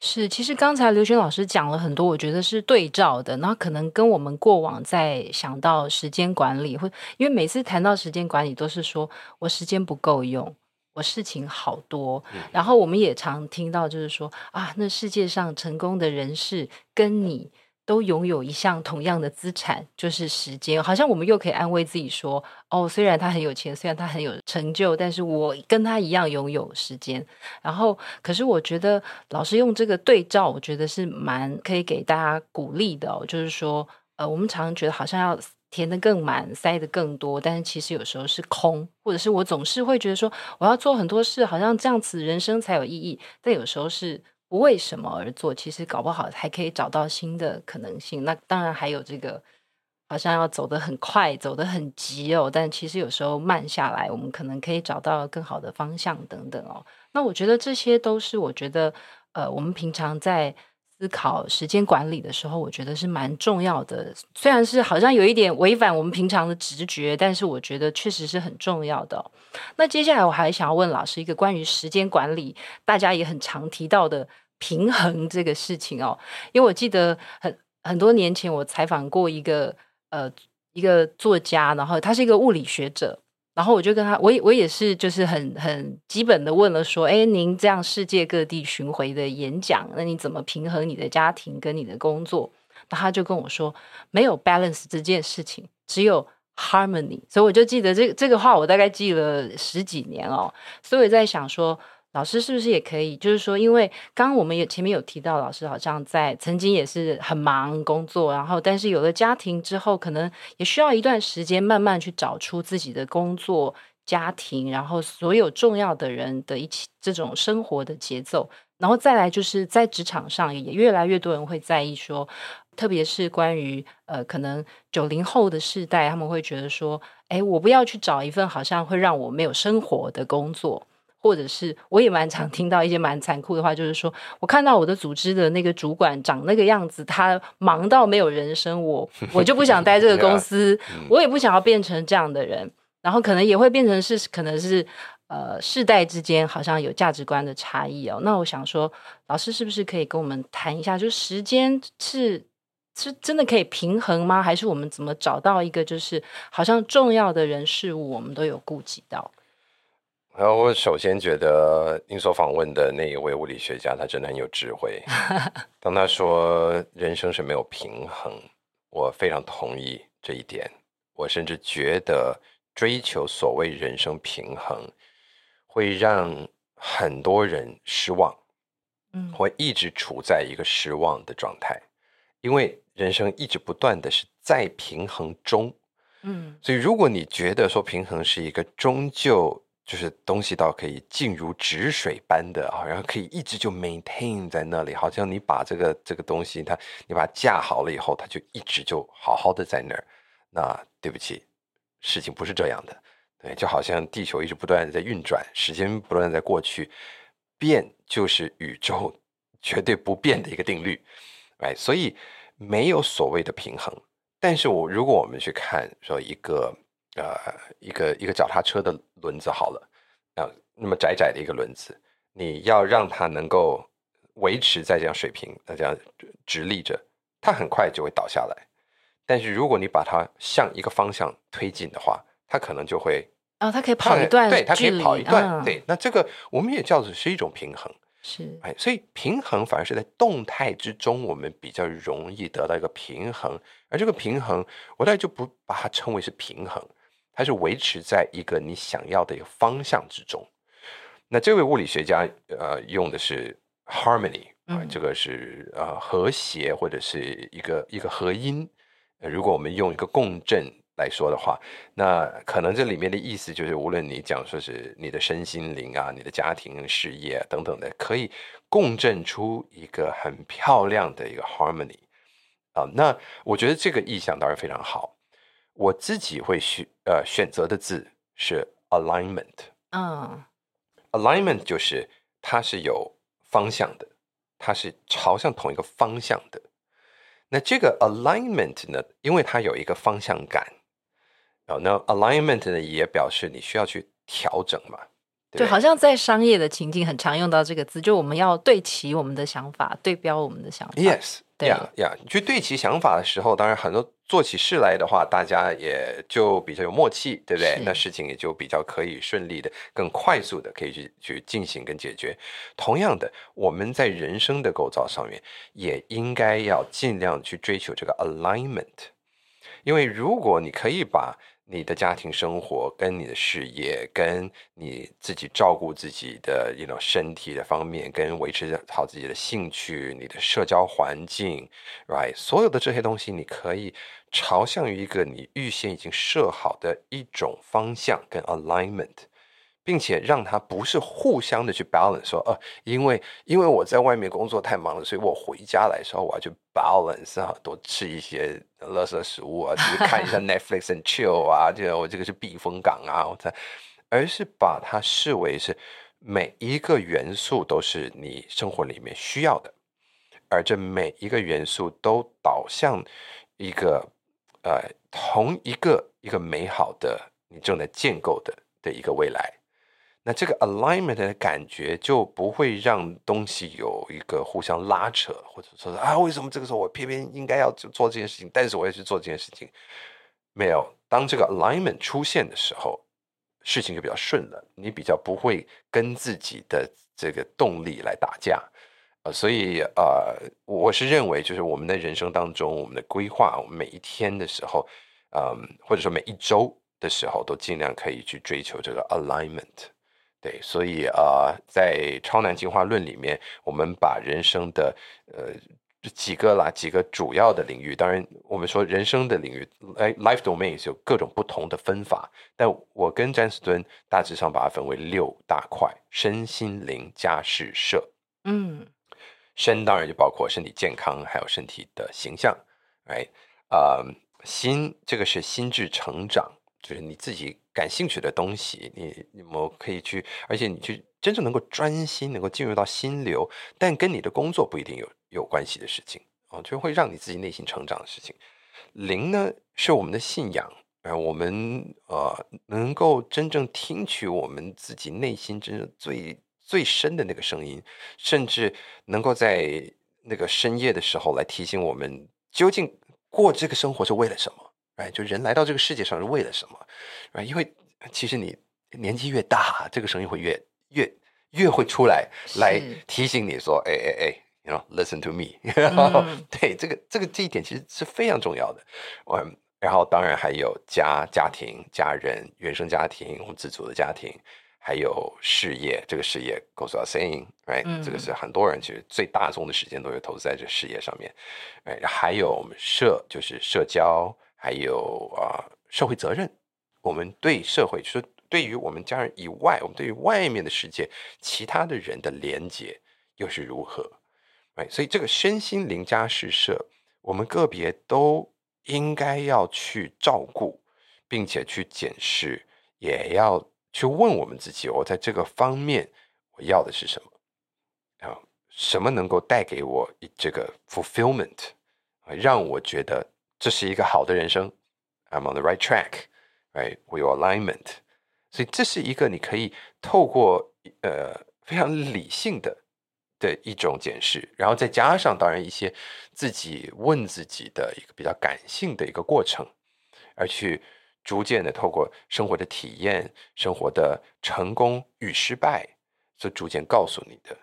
是，其实刚才刘轩老师讲了很多，我觉得是对照的。那可能跟我们过往在想到时间管理，或因为每次谈到时间管理，都是说我时间不够用，我事情好多。嗯、然后我们也常听到，就是说啊，那世界上成功的人士跟你。都拥有一项同样的资产，就是时间。好像我们又可以安慰自己说：“哦，虽然他很有钱，虽然他很有成就，但是我跟他一样拥有时间。”然后，可是我觉得老师用这个对照，我觉得是蛮可以给大家鼓励的哦。就是说，呃，我们常常觉得好像要填得更满，塞得更多，但是其实有时候是空，或者是我总是会觉得说，我要做很多事，好像这样子人生才有意义。但有时候是。不为什么而做，其实搞不好还可以找到新的可能性。那当然还有这个，好像要走得很快，走得很急哦。但其实有时候慢下来，我们可能可以找到更好的方向等等哦。那我觉得这些都是我觉得，呃，我们平常在思考时间管理的时候，我觉得是蛮重要的。虽然是好像有一点违反我们平常的直觉，但是我觉得确实是很重要的。那接下来我还想要问老师一个关于时间管理，大家也很常提到的。平衡这个事情哦，因为我记得很很多年前我采访过一个呃一个作家，然后他是一个物理学者，然后我就跟他，我也我也是就是很很基本的问了说，哎，您这样世界各地巡回的演讲，那你怎么平衡你的家庭跟你的工作？那他就跟我说，没有 balance 这件事情，只有 harmony。所以我就记得这这个话，我大概记了十几年哦，所以我在想说。老师是不是也可以？就是说，因为刚刚我们也前面有提到，老师好像在曾经也是很忙工作，然后但是有了家庭之后，可能也需要一段时间慢慢去找出自己的工作、家庭，然后所有重要的人的一起这种生活的节奏，然后再来就是在职场上也越来越多人会在意说，特别是关于呃，可能九零后的世代，他们会觉得说，哎，我不要去找一份好像会让我没有生活的工作。或者是我也蛮常听到一些蛮残酷的话，就是说我看到我的组织的那个主管长那个样子，他忙到没有人生，我 <laughs> 我就不想待这个公司，我也不想要变成这样的人，然后可能也会变成是可能是呃世代之间好像有价值观的差异哦。那我想说，老师是不是可以跟我们谈一下，就是时间是是真的可以平衡吗？还是我们怎么找到一个就是好像重要的人事物我们都有顾及到？然后我首先觉得您所访问的那一位物理学家，他真的很有智慧。<laughs> 当他说人生是没有平衡，我非常同意这一点。我甚至觉得追求所谓人生平衡，会让很多人失望，嗯，会一直处在一个失望的状态，因为人生一直不断的是在平衡中，嗯，所以如果你觉得说平衡是一个终究。就是东西到可以静如止水般的，好像可以一直就 maintain 在那里，好像你把这个这个东西，它你把它架好了以后，它就一直就好好的在那儿。那对不起，事情不是这样的。对，就好像地球一直不断的在运转，时间不断在过去，变就是宇宙绝对不变的一个定律。哎，所以没有所谓的平衡。但是我如果我们去看说一个。呃，一个一个脚踏车的轮子好了，啊，那么窄窄的一个轮子，你要让它能够维持在这样水平，那这样直立着，它很快就会倒下来。但是如果你把它向一个方向推进的话，它可能就会啊、哦，它可以跑一段，对，它可以跑一段，嗯、对。那这个我们也叫做是一种平衡，是，哎，所以平衡反而是在动态之中，我们比较容易得到一个平衡。而这个平衡，我大概就不把它称为是平衡。它是维持在一个你想要的一个方向之中。那这位物理学家呃用的是 harmony 啊、呃，这个是呃和谐或者是一个一个和音。呃，如果我们用一个共振来说的话，那可能这里面的意思就是，无论你讲说是你的身心灵啊、你的家庭、事业啊等等的，可以共振出一个很漂亮的一个 harmony 啊。那我觉得这个意象当然非常好。我自己会选呃选择的字是 alignment。嗯，alignment 就是它是有方向的，它是朝向同一个方向的。那这个 alignment 呢，因为它有一个方向感。哦，那 alignment 呢也表示你需要去调整嘛，对，对，好像在商业的情境很常用到这个字，就我们要对齐我们的想法，对标我们的想法。Yes，对呀呀，去对齐想法的时候，当然很多做起事来的话，大家也就比较有默契，对不对？那事情也就比较可以顺利的、更快速的可以去去进行跟解决。同样的，我们在人生的构造上面，也应该要尽量去追求这个 alignment，因为如果你可以把你的家庭生活跟你的事业，跟你自己照顾自己的，you know，身体的方面，跟维持好自己的兴趣，你的社交环境，right，所有的这些东西，你可以朝向于一个你预先已经设好的一种方向跟 alignment。并且让他不是互相的去 balance，说，呃，因为因为我在外面工作太忙了，所以我回家来的时候我要去 balance 啊，多吃一些垃圾食物啊，就是看一下 <laughs> Netflix and chill 啊，这个我这个是避风港啊，我在，而是把它视为是每一个元素都是你生活里面需要的，而这每一个元素都导向一个呃同一个一个美好的你正在建构的的一个未来。那这个 alignment 的感觉就不会让东西有一个互相拉扯，或者说啊，为什么这个时候我偏偏应该要做这件事情，但是我要去做这件事情？没有，当这个 alignment 出现的时候，事情就比较顺了，你比较不会跟自己的这个动力来打架。呃，所以呃，我是认为，就是我们的人生当中，我们的规划，我们每一天的时候，嗯，或者说每一周的时候，都尽量可以去追求这个 alignment。对，所以啊、呃，在超难进化论里面，我们把人生的呃几个啦几个主要的领域，当然我们说人生的领域，哎，life domains 有各种不同的分法，但我跟詹斯敦大致上把它分为六大块：身心灵家事社。嗯，身当然就包括身体健康，还有身体的形象，哎，啊，心这个是心智成长。就是你自己感兴趣的东西，你你们可以去，而且你去真正能够专心，能够进入到心流，但跟你的工作不一定有有关系的事情啊，就会让你自己内心成长的事情。灵呢，是我们的信仰，呃，我们呃能够真正听取我们自己内心真正最最深的那个声音，甚至能够在那个深夜的时候来提醒我们，究竟过这个生活是为了什么。哎，就人来到这个世界上是为了什么？哎，因为其实你年纪越大，这个声音会越越越会出来，来提醒你说：“哎哎哎，you know，listen to me。<laughs> ”嗯，对，这个这个这一点其实是非常重要的。嗯，然后当然还有家家庭、家人、原生家庭、我们自主的家庭，还有事业。这个事业 goes without saying，right？嗯，这个是很多人其实最大宗的时间都会投资在这事业上面。哎，还有我们社就是社交。还有啊、社会责任，我们对社会，就是对于我们家人以外，我们对于外面的世界，其他的人的连接又是如何？哎，所以这个身心灵家事社，我们个别都应该要去照顾，并且去检视，也要去问我们自己：我在这个方面，我要的是什么？啊，什么能够带给我这个 fulfillment，让我觉得。这是一个好的人生，I'm on the right track, right? We have alignment，所以这是一个你可以透过呃非常理性的的一种检视，然后再加上当然一些自己问自己的一个比较感性的一个过程，而去逐渐的透过生活的体验、生活的成功与失败，所逐渐告诉你的。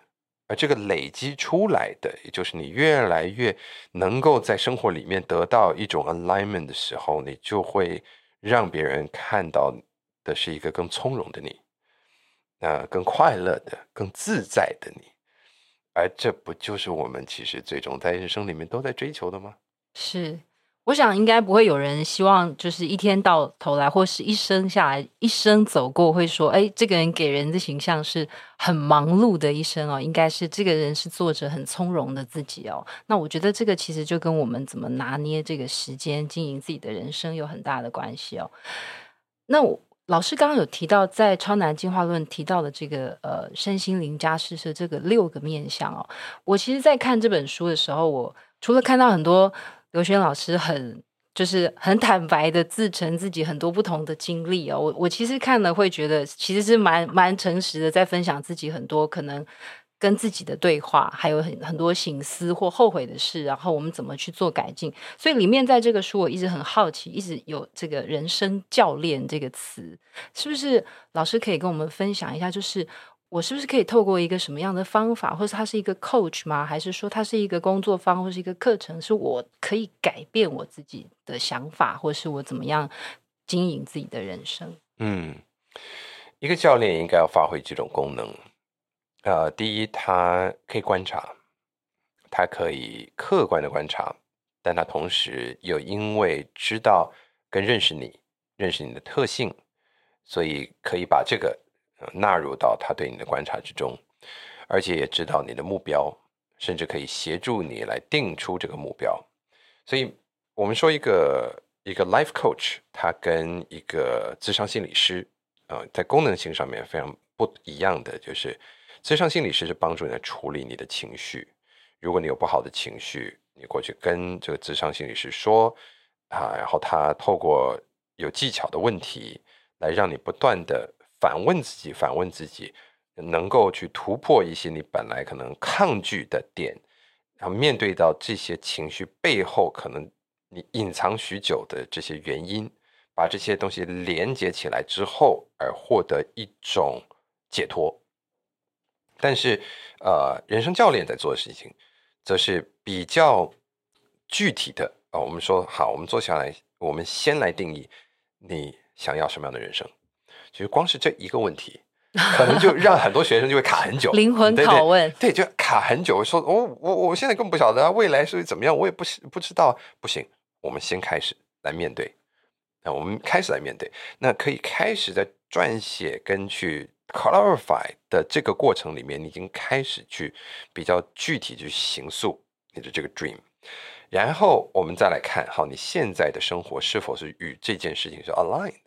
而这个累积出来的，也就是你越来越能够在生活里面得到一种 alignment 的时候，你就会让别人看到的是一个更从容的你，那更快乐的、更自在的你。而这不就是我们其实最终在人生里面都在追求的吗？是，我想应该不会有人希望，就是一天到头来，或是一生下来，一生走过，会说，哎，这个人给人的形象是很忙碌的一生哦，应该是这个人是做着很从容的自己哦。那我觉得这个其实就跟我们怎么拿捏这个时间，经营自己的人生有很大的关系哦。那我老师刚刚有提到，在《超难进化论》提到的这个呃身心灵家施设这个六个面向哦，我其实，在看这本书的时候，我除了看到很多。刘轩老师很就是很坦白的自称自己很多不同的经历哦，我我其实看了会觉得其实是蛮蛮诚实的，在分享自己很多可能跟自己的对话，还有很很多省思或后悔的事，然后我们怎么去做改进。所以里面在这个书，我一直很好奇，一直有这个人生教练这个词，是不是老师可以跟我们分享一下？就是。我是不是可以透过一个什么样的方法，或是它是一个 coach 吗？还是说它是一个工作坊，或是一个课程，是我可以改变我自己的想法，或是我怎么样经营自己的人生？嗯，一个教练应该要发挥几种功能。呃，第一，他可以观察，他可以客观的观察，但他同时又因为知道跟认识你，认识你的特性，所以可以把这个。纳入到他对你的观察之中，而且也知道你的目标，甚至可以协助你来定出这个目标。所以，我们说一个一个 life coach，他跟一个咨商心理师，呃，在功能性上面非常不一样的，就是咨商心理师是帮助你来处理你的情绪。如果你有不好的情绪，你过去跟这个咨商心理师说啊，然后他透过有技巧的问题来让你不断的。反问自己，反问自己，能够去突破一些你本来可能抗拒的点，然后面对到这些情绪背后可能你隐藏许久的这些原因，把这些东西连接起来之后，而获得一种解脱。但是，呃，人生教练在做的事情，则是比较具体的啊、我们说好，我们坐下来，我们先来定义你想要什么样的人生。其实光是这一个问题，可能就让很多学生就会卡很久。<laughs> 灵魂拷问，对，对，对，就卡很久。说，我我我现在根本不晓得未来是怎么样，我也不不知道。不行，我们先开始来面对。那我们开始来面对，那可以开始在撰写跟去 clarify 的这个过程里面，你已经开始去比较具体去形塑你的这个 dream。然后我们再来看，好，你现在的生活是否是与这件事情是 aligned。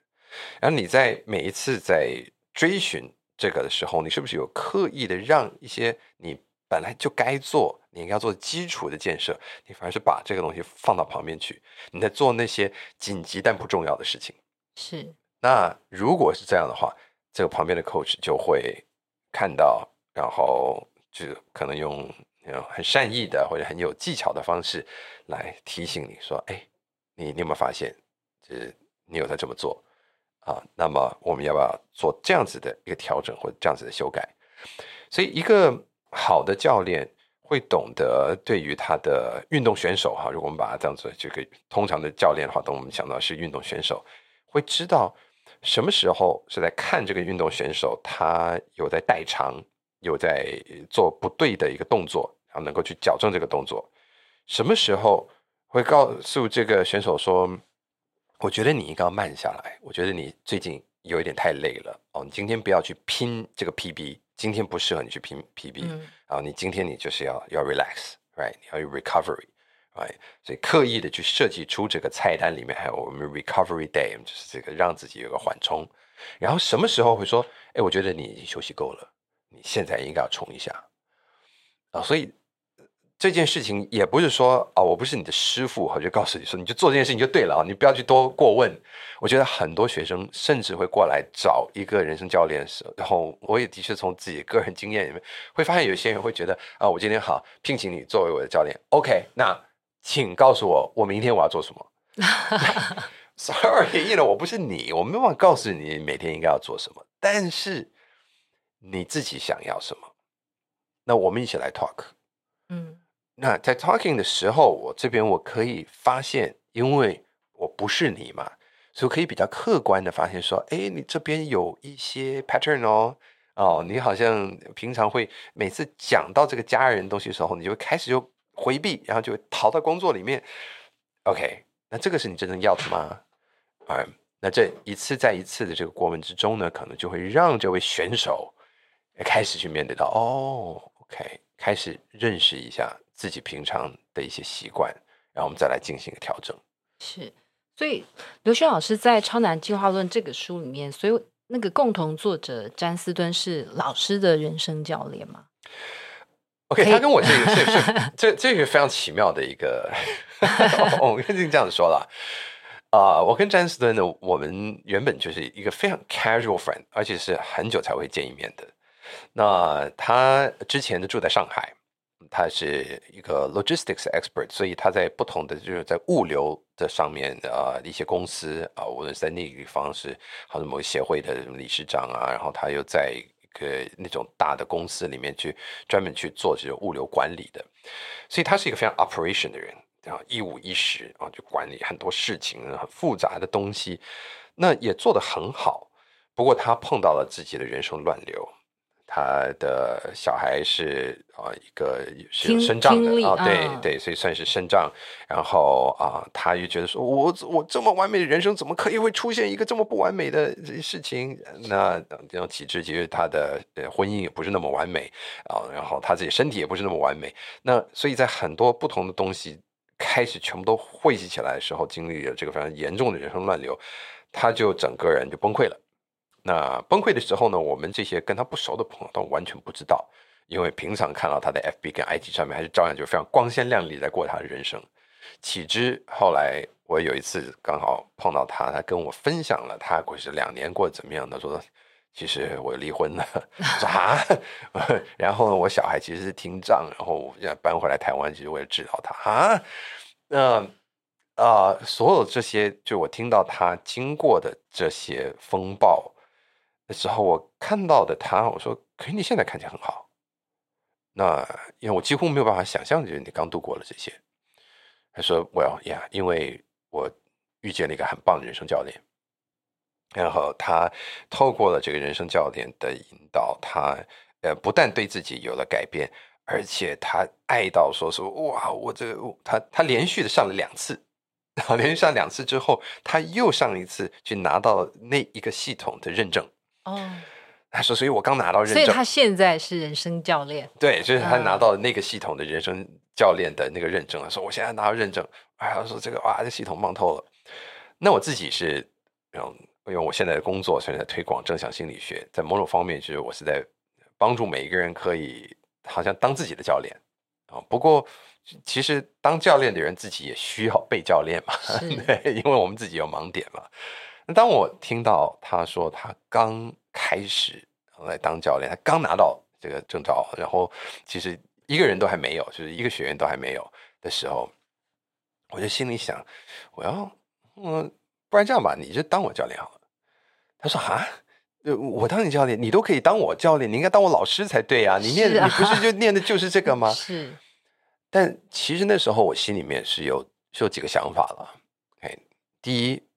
然后你在每一次在追寻这个的时候，你是不是有刻意的让一些你本来就该做、你应该做基础的建设，你反而是把这个东西放到旁边去，你在做那些紧急但不重要的事情。是。那如果是这样的话，这个旁边的 coach 就会看到，然后就可能用很善意的或者很有技巧的方式来提醒你说：“哎，你你有没有发现，就是你有在这么做？”啊，那么我们要不要做这样子的一个调整或者这样子的修改？所以，一个好的教练会懂得对于他的运动选手哈，如果我们把它当做这个通常的教练的话，等我们想到是运动选手，会知道什么时候是在看这个运动选手，他有在代偿，有在做不对的一个动作，然后能够去矫正这个动作。什么时候会告诉这个选手说，我觉得你应该要慢下来。我觉得你最近有一点太累了哦。你今天不要去拼这个 PB，今天不适合你去拼 PB。嗯。然后你今天你就是要要 relax，right？你要有 recovery，right？所以刻意的去设计出这个菜单里面还有我们 recovery day，就是这个让自己有个缓冲。然后什么时候会说，哎，我觉得你已经休息够了，你现在应该要冲一下啊。所以。这件事情也不是说啊、哦，我不是你的师傅，我就告诉你说，你就做这件事情就对了啊，你不要去多过问。我觉得很多学生甚至会过来找一个人生教练的时候，然后我也的确从自己个人经验里面会发现，有些人会觉得啊，我今天好聘请你作为我的教练，OK，那请告诉我，我明天我要做什么？<laughs> Sorry，因为我不是你，我没办法告诉你每天应该要做什么，但是你自己想要什么？那我们一起来 talk，嗯。那在 talking 的时候，我这边我可以发现，因为我不是你嘛，所以可以比较客观的发现说，哎，你这边有一些 pattern 哦，哦，你好像平常会每次讲到这个家人东西的时候，你就开始就回避，然后就逃到工作里面。OK，那这个是你真正要的吗？啊，那这一次再一次的这个过问之中呢，可能就会让这位选手开始去面对到哦，OK，开始认识一下自己平常的一些习惯，然后我们再来进行一个调整。是，所以刘轩老师在《超难进化论》这个书里面，所以那个共同作者詹斯敦是老师的人生教练吗？OK，他跟我这个 <laughs> 这这这这个非常奇妙的一个，我跟你这样子说了啊，我跟詹斯顿呢，我们原本就是一个非常 casual friend，而且是很久才会见一面的。那他之前呢住在上海，他是一个 logistics expert，所以他在不同的就是在物流的上面啊一些公司啊，无论是在那个地方是好像某个协会的理事长啊，然后他又在一。个那种大的公司里面去专门去做这种物流管理的，所以他是一个非常 operation 的人，然后一五一十啊，就管理很多事情，很复杂的东西，那也做得很好。不过他碰到了自己的人生乱流。他的小孩是啊，一个是有身障的啊，对对，所以算是身障。然后啊，他又觉得说，我我这么完美的人生，怎么可以会出现一个这么不完美的事情？那这种体质，其实他的婚姻也不是那么完美啊，然后他自己身体也不是那么完美。那所以在很多不同的东西开始全部都汇集起来的时候，经历了这个非常严重的人生乱流，他就整个人就崩溃了。那崩溃的时候呢，我们这些跟他不熟的朋友都完全不知道，因为平常看到他的 FB 跟 IG 上面，还是照样就非常光鲜亮丽在过他的人生。岂知后来我有一次刚好碰到他，他跟我分享了他过去两年过得怎么样。他说：“其实我离婚了。”我说：“啊？” <laughs> 然后，我小孩其实是听障，然后我现在搬回来台湾，其实为了治疗他啊。那啊，所有这些，就我听到他经过的这些风暴。那时候我看到的他，我说：“可是你现在看起来很好。”那因为我几乎没有办法想象，就是你刚度过了这些。他说：“Well, yeah，因为我遇见了一个很棒的人生教练，然后他透过了这个人生教练的引导，他呃不但对自己有了改变，而且他爱到说说哇，我这他他连续的上了两次。”然后连续上两次之后，他又上一次去拿到那一个系统的认证。哦，他说：“所以我刚拿到认证，所以他现在是人生教练。对，就是他拿到那个系统的人生教练的那个认证了。说我现在拿到认证，哎，他说这个哇，这系统棒透了。那我自己是，嗯，因为我现在的工作现在在推广正向心理学，在某种方面，就是我是在帮助每一个人可以好像当自己的教练啊。不过，其实当教练的人自己也需要被教练嘛，<laughs> 对，因为我们自己有盲点嘛。”那当我听到他说他刚开始来当教练，他刚拿到这个证照，然后其实一个人都还没有，就是一个学员都还没有的时候，我就心里想，我要，嗯，不然这样吧，你就当我教练好了。他说啊，我当你教练，你都可以当我教练，你应该当我老师才对啊！你念，你不是就念的就是这个吗？<laughs> 是。但其实那时候我心里面是有是有几个想法了。哎，第一，我。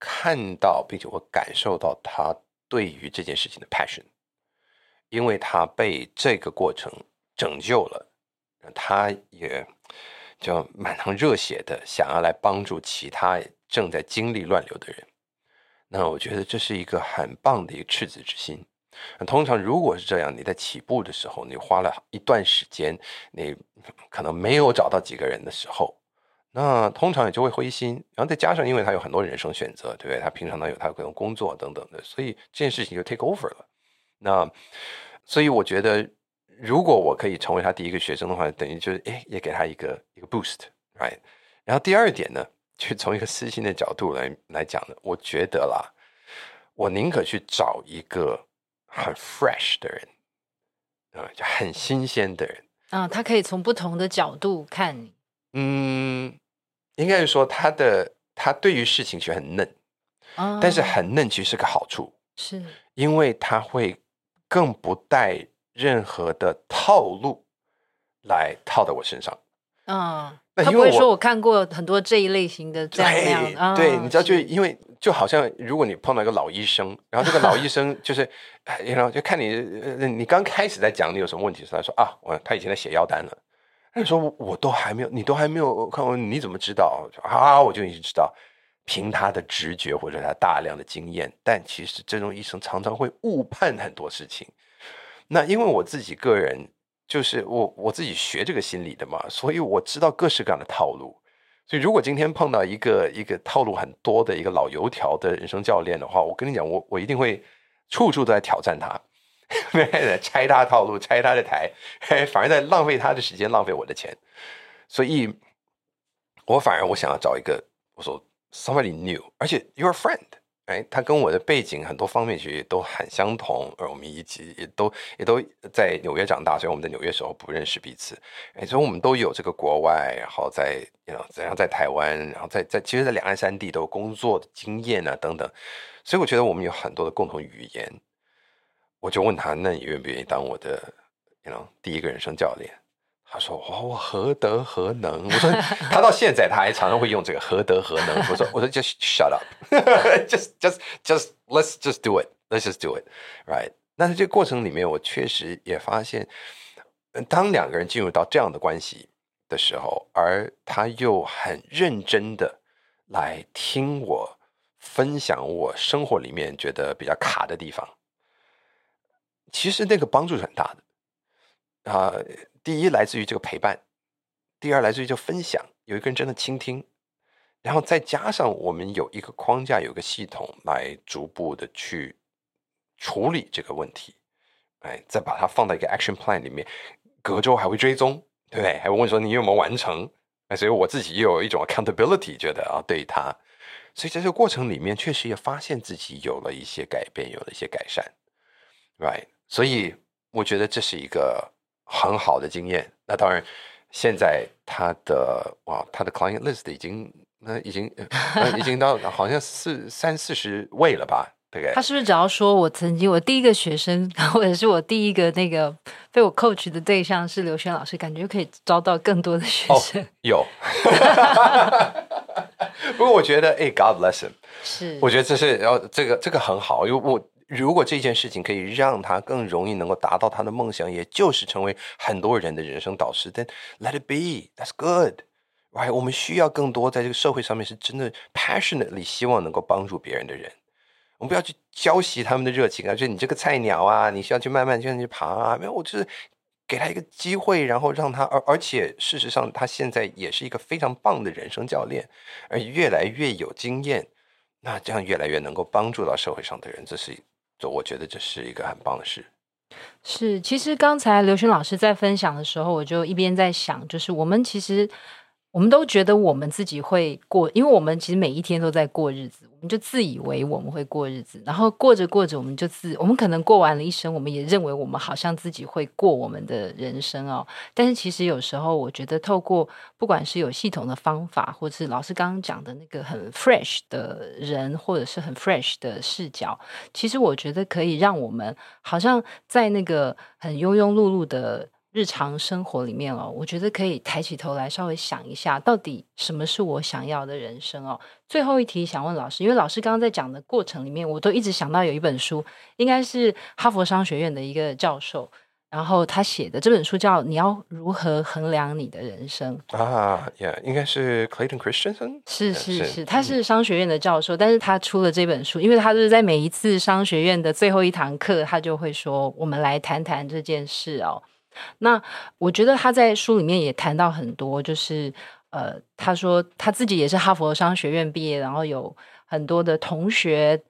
看到并且我感受到他对于这件事情的 passion，因为他被这个过程拯救了，他也就满腔热血的想要来帮助其他正在经历乱流的人。那我觉得这是一个很棒的一个赤子之心。通常如果是这样，你在起步的时候，你花了一段时间，你可能没有找到几个人的时候。那通常也就会灰心，然后再加上，因为他有很多人生选择，对不对？他平常呢有他各种工作等等的，所以这件事情就 take over 了。那所以我觉得，如果我可以成为他第一个学生的话，等于就是哎，也给他一个一个 boost，right？然后第二点呢，就从一个私心的角度来来讲呢，我觉得啦，我宁可去找一个很 fresh 的人，啊，就很新鲜的人啊，他可以从不同的角度看你。嗯，应该是说他的他对于事情其实很嫩，哦，但是很嫩其实是个好处，是因为他会更不带任何的套路来套在我身上。嗯，那，他不会说我看过很多这一类型的这样那样，对，对，你知道，就因为就好像如果你碰到一个老医生，然后这个老医生就是，<laughs> 然后就看你，你刚开始在讲你有什么问题时，他说啊，我他以前在写药单了。他说我都还没有，你都还没有看过，你怎么知道啊？我就已经知道，凭他的直觉或者他大量的经验。但其实这种医生常常会误判很多事情。那因为我自己个人就是我我自己学这个心理的嘛，所以我知道各式各样的套路。所以如果今天碰到一个一个套路很多的一个老油条的人生教练的话，我跟你讲，我我一定会处处都在挑战他。<laughs> 拆他套路，拆他的台，反而在浪费他的时间，浪费我的钱。所以，我反而我想要找一个，我说 somebody new，而且 your friend，哎，他跟我的背景很多方面其实都很相同，而我们一起也都也都在纽约长大，所以我们在纽约时候不认识彼此，哎，所以我们都有这个国外，然后在怎样在台湾，然后在在其实，在两岸三地都有工作的经验啊等等，所以我觉得我们有很多的共同语言。我就问他：“那你愿不愿意当我的，you know, 第一个人生教练？”他说：“哦，我何德何能？”我说：<laughs> “他到现在他还常常会用这个何德何能。”我说：“我说 just shut up，just just just let's just do it，let's just do it，right？” 但是这个过程里面，我确实也发现，当两个人进入到这样的关系的时候，而他又很认真的来听我分享我生活里面觉得比较卡的地方。其实那个帮助是很大的，啊、第一来自于这个陪伴，第二来自于这个分享，有一个人真的倾听，然后再加上我们有一个框架，有个系统来逐步的去处理这个问题，哎，再把它放到一个 action plan 里面，隔周还会追踪，对不对？还会问说你有没有完成？哎，所以我自己又有一种 accountability，觉得啊，对他，所以在这个过程里面，确实也发现自己有了一些改变，有了一些改善，right。所以我觉得这是一个很好的经验。那当然，现在他的哇，他的 client list 已经那已经已经到 <laughs> 好像四三四十位了吧？对不对？他是不是只要说我曾经我第一个学生，或者是我第一个那个被我 coach 的对象是刘轩老师，感觉可以招到更多的学生？哦、有。<laughs> 不过我觉得，哎，God bless him。是。我觉得这是然后这个这个很好，因为我。如果这件事情可以让他更容易能够达到他的梦想，也就是成为很多人的人生导师，then let it be, that's good, right？我们需要更多在这个社会上面是真的 passionately 希望能够帮助别人的人。我们不要去浇熄他们的热情啊，就你这个菜鸟啊，你需要去慢慢这样去爬啊。没有，我就是给他一个机会，然后让他，而而且事实上他现在也是一个非常棒的人生教练，而越来越有经验，那这样越来越能够帮助到社会上的人，这是。我觉得这是一个很棒的事。是，其实刚才刘勋老师在分享的时候，我就一边在想，就是我们其实。我们都觉得我们自己会过，因为我们其实每一天都在过日子，我们就自以为我们会过日子，然后过着过着，我们就自我们可能过完了一生，我们也认为我们好像自己会过我们的人生哦。但是其实有时候，我觉得透过不管是有系统的方法，或是老师刚刚讲的那个很 fresh 的人，或者是很 fresh 的视角，其实我觉得可以让我们好像在那个很庸庸碌碌的。日常生活里面哦，我觉得可以抬起头来稍微想一下，到底什么是我想要的人生哦。最后一题想问老师，因为老师刚刚在讲的过程里面，我都一直想到有一本书，应该是哈佛商学院的一个教授，然后他写的这本书叫《你要如何衡量你的人生》啊，Yeah，应该是 Clayton Christensen，是是是，是，他是商学院的教授，但是他出了这本书，因为他就是在每一次商学院的最后一堂课，他就会说，我们来谈谈这件事哦。那我觉得他在书里面也谈到很多，就是呃，他说他自己也是哈佛商学院毕业，然后有很多的同学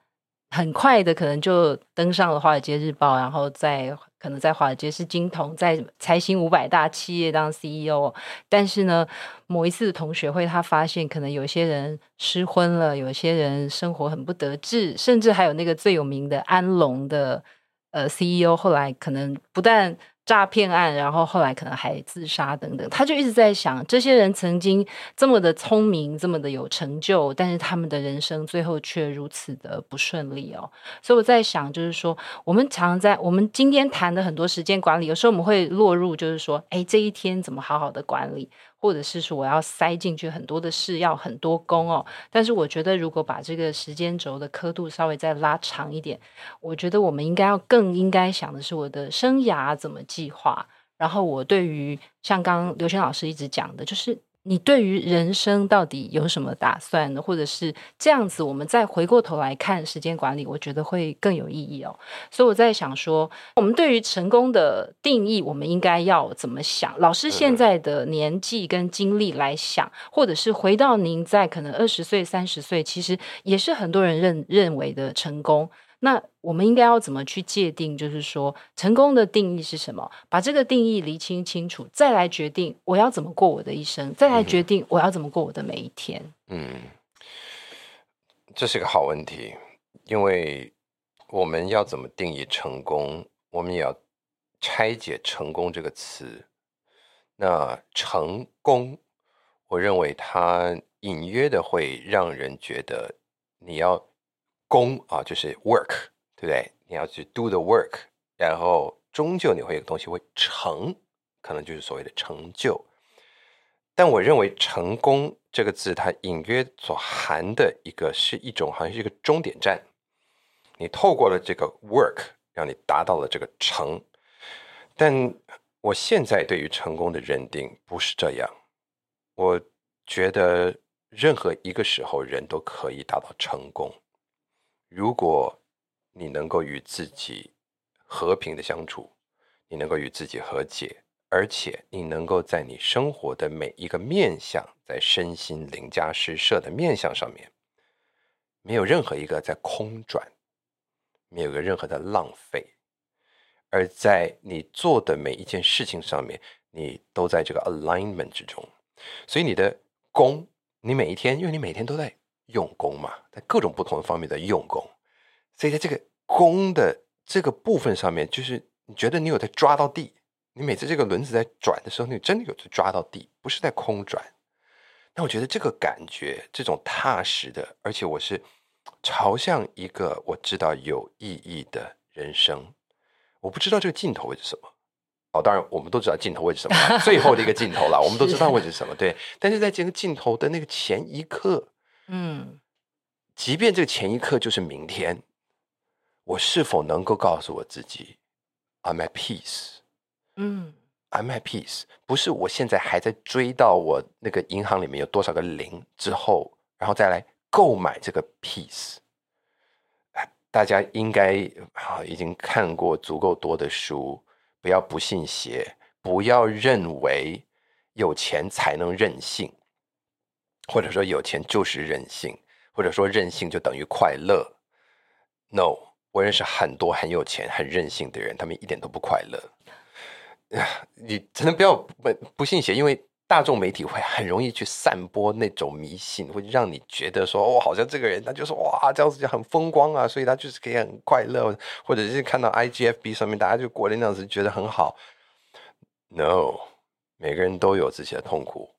很快的可能就登上了《华尔街日报》，然后在可能在华尔街是金童，在财新五百大企业当 CEO。但是呢，某一次的同学会，他发现可能有些人失婚了，有些人生活很不得志，甚至还有那个最有名的安龙的呃 CEO，后来可能不但诈骗案，然后后来可能还自杀等等，他就一直在想，这些人曾经这么的聪明，这么的有成就，但是他们的人生最后却如此的不顺利哦。所以我在想，就是说，我们常在我们今天谈的很多时间管理，有时候我们会落入，就是说，哎，这一天怎么好好的管理？或者是说我要塞进去很多的事，要很多工哦。但是我觉得，如果把这个时间轴的刻度稍微再拉长一点，我觉得我们应该要更应该想的是我的生涯怎么计划，然后我对于像刚刚刘轩老师一直讲的，就是。你对于人生到底有什么打算呢？或者是这样子，我们再回过头来看时间管理，我觉得会更有意义哦。所以我在想说，我们对于成功的定义，我们应该要怎么想？老师现在的年纪跟经历来想，或者是回到您在可能二十岁、三十岁，其实也是很多人认认为的成功。那我们应该要怎么去界定？就是说，成功的定义是什么？把这个定义厘清清楚，再来决定我要怎么过我的一生，再来决定我要怎么过我的每一天。嗯，这是个好问题，因为我们要怎么定义成功？我们也要拆解“成功”这个词。那成功，我认为它隐约的会让人觉得你要。功啊，就是 work，对不对？你要去 do the work，然后终究你会有个东西会成，可能就是所谓的成就。但我认为“成功”这个字，它隐约所含的一个是一种，好像是一个终点站。你透过了这个 work，让你达到了这个成。但我现在对于成功的认定不是这样。我觉得任何一个时候，人都可以达到成功。如果你能够与自己和平的相处，你能够与自己和解，而且你能够在你生活的每一个面相，在身心灵加施舍的面相上面，没有任何一个在空转，没有个任何的浪费，而在你做的每一件事情上面，你都在这个 alignment 之中，所以你的功，你每一天，因为你每天都在。用功嘛，在各种不同的方面的用功，所以在这个功的这个部分上面，就是你觉得你有在抓到地，你每次这个轮子在转的时候，你真的有在抓到地，不是在空转。那我觉得这个感觉，这种踏实的，而且我是朝向一个我知道有意义的人生。我不知道这个尽头会是什么。哦，当然我们都知道尽头会是什么，<laughs> 最后的一个尽头了，我们都知道会是什么。对，但是在这个尽头的那个前一刻。嗯，即便这个前一刻就是明天，我是否能够告诉我自己，I'm at peace？嗯，I'm at peace，不是我现在还在追到我那个银行里面有多少个零之后，然后再来购买这个 peace。大家应该啊已经看过足够多的书，不要不信邪，不要认为有钱才能任性。或者说有钱就是任性，或者说任性就等于快乐。No，我认识很多很有钱、很任性的人，他们一点都不快乐。<sighs> 你真的不要不不信邪，因为大众媒体会很容易去散播那种迷信，会让你觉得说，哦，好像这个人他就是哇，这样子就很风光啊，所以他就是可以很快乐，或者是看到 IGFB 上面大家就过得那样子，觉得很好。No，每个人都有自己的痛苦，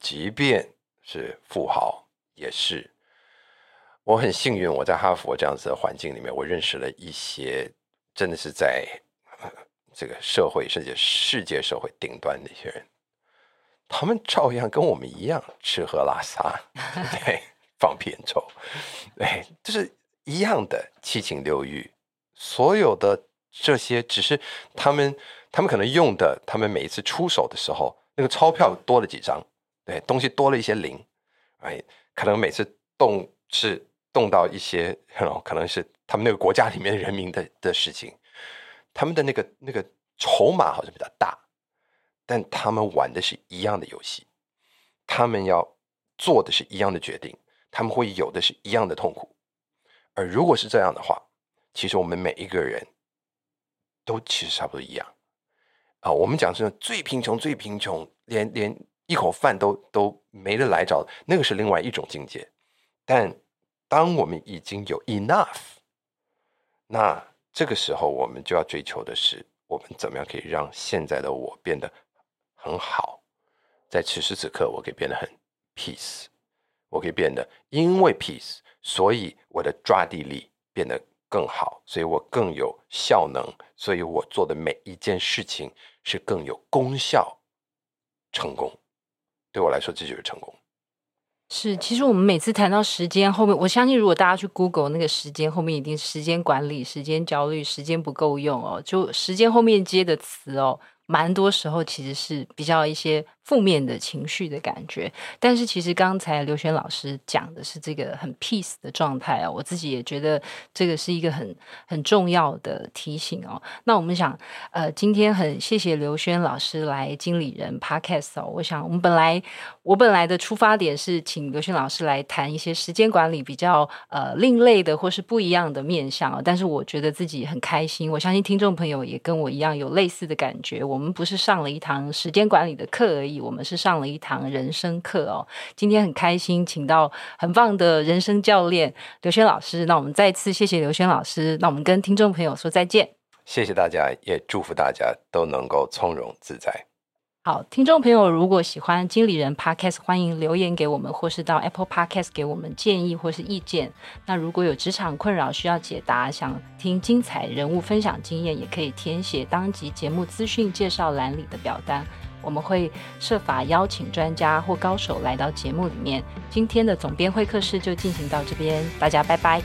即便。是富豪，也是。我很幸运，我在哈佛这样子的环境里面，我认识了一些真的是在这个社会甚至世界社会顶端的一些人，他们照样跟我们一样吃喝拉撒，<laughs> 对，放屁很臭，对，就是一样的七情六欲，所有的这些只是他们，他们可能用的，他们每一次出手的时候，那个钞票多了几张。对，东西多了一些零，哎，可能每次动是动到一些，可能是他们那个国家里面人民的的事情，他们的那个那个筹码好像比较大，但他们玩的是一样的游戏，他们要做的是一样的决定，他们会有的是一样的痛苦，而如果是这样的话，其实我们每一个人都其实差不多一样啊。我们讲是最贫穷、最贫穷，连连。一口饭都都没得来找，那个是另外一种境界。但当我们已经有 enough，那这个时候我们就要追求的是，我们怎么样可以让现在的我变得很好，在此时此刻，我可以变得很 peace，我可以变得因为 peace，所以我的抓地力变得更好，所以我更有效能，所以我做的每一件事情是更有功效，成功。对我来说，这就是成功。是，其实我们每次谈到时间后面，我相信如果大家去 Google 那个时间后面，一定时间管理、时间焦虑、时间不够用哦，就时间后面接的词哦，蛮多时候其实是比较一些负面的情绪的感觉。但是其实刚才刘轩老师讲的是这个很 peace 的状态啊，我自己也觉得这个是一个很很重要的提醒哦。那我们想，呃，今天很谢谢刘轩老师来经理人 Podcast 哦。我想我们本来我本来的出发点是请刘轩老师来谈一些时间管理比较呃另类的或是不一样的面向哦，但是我觉得自己很开心，我相信听众朋友也跟我一样有类似的感觉。我们不是上了一堂时间管理的课而已，我们是上了一堂人生课哦。今天很开心，请到很棒的人生教练刘轩老师。那我们再次谢谢刘轩老师。那我们跟听众朋友说再见。谢谢大家，也祝福大家都能够从容自在。好，听众朋友，如果喜欢经理人 Podcast，欢迎留言给我们，或是到 Apple Podcast 给我们建议或是意见。那如果有职场困扰需要解答，想听精彩人物分享经验，也可以填写当集节目资讯介绍栏里的表单，我们会设法邀请专家或高手来到节目里面。今天的总编会客室就进行到这边，大家拜拜。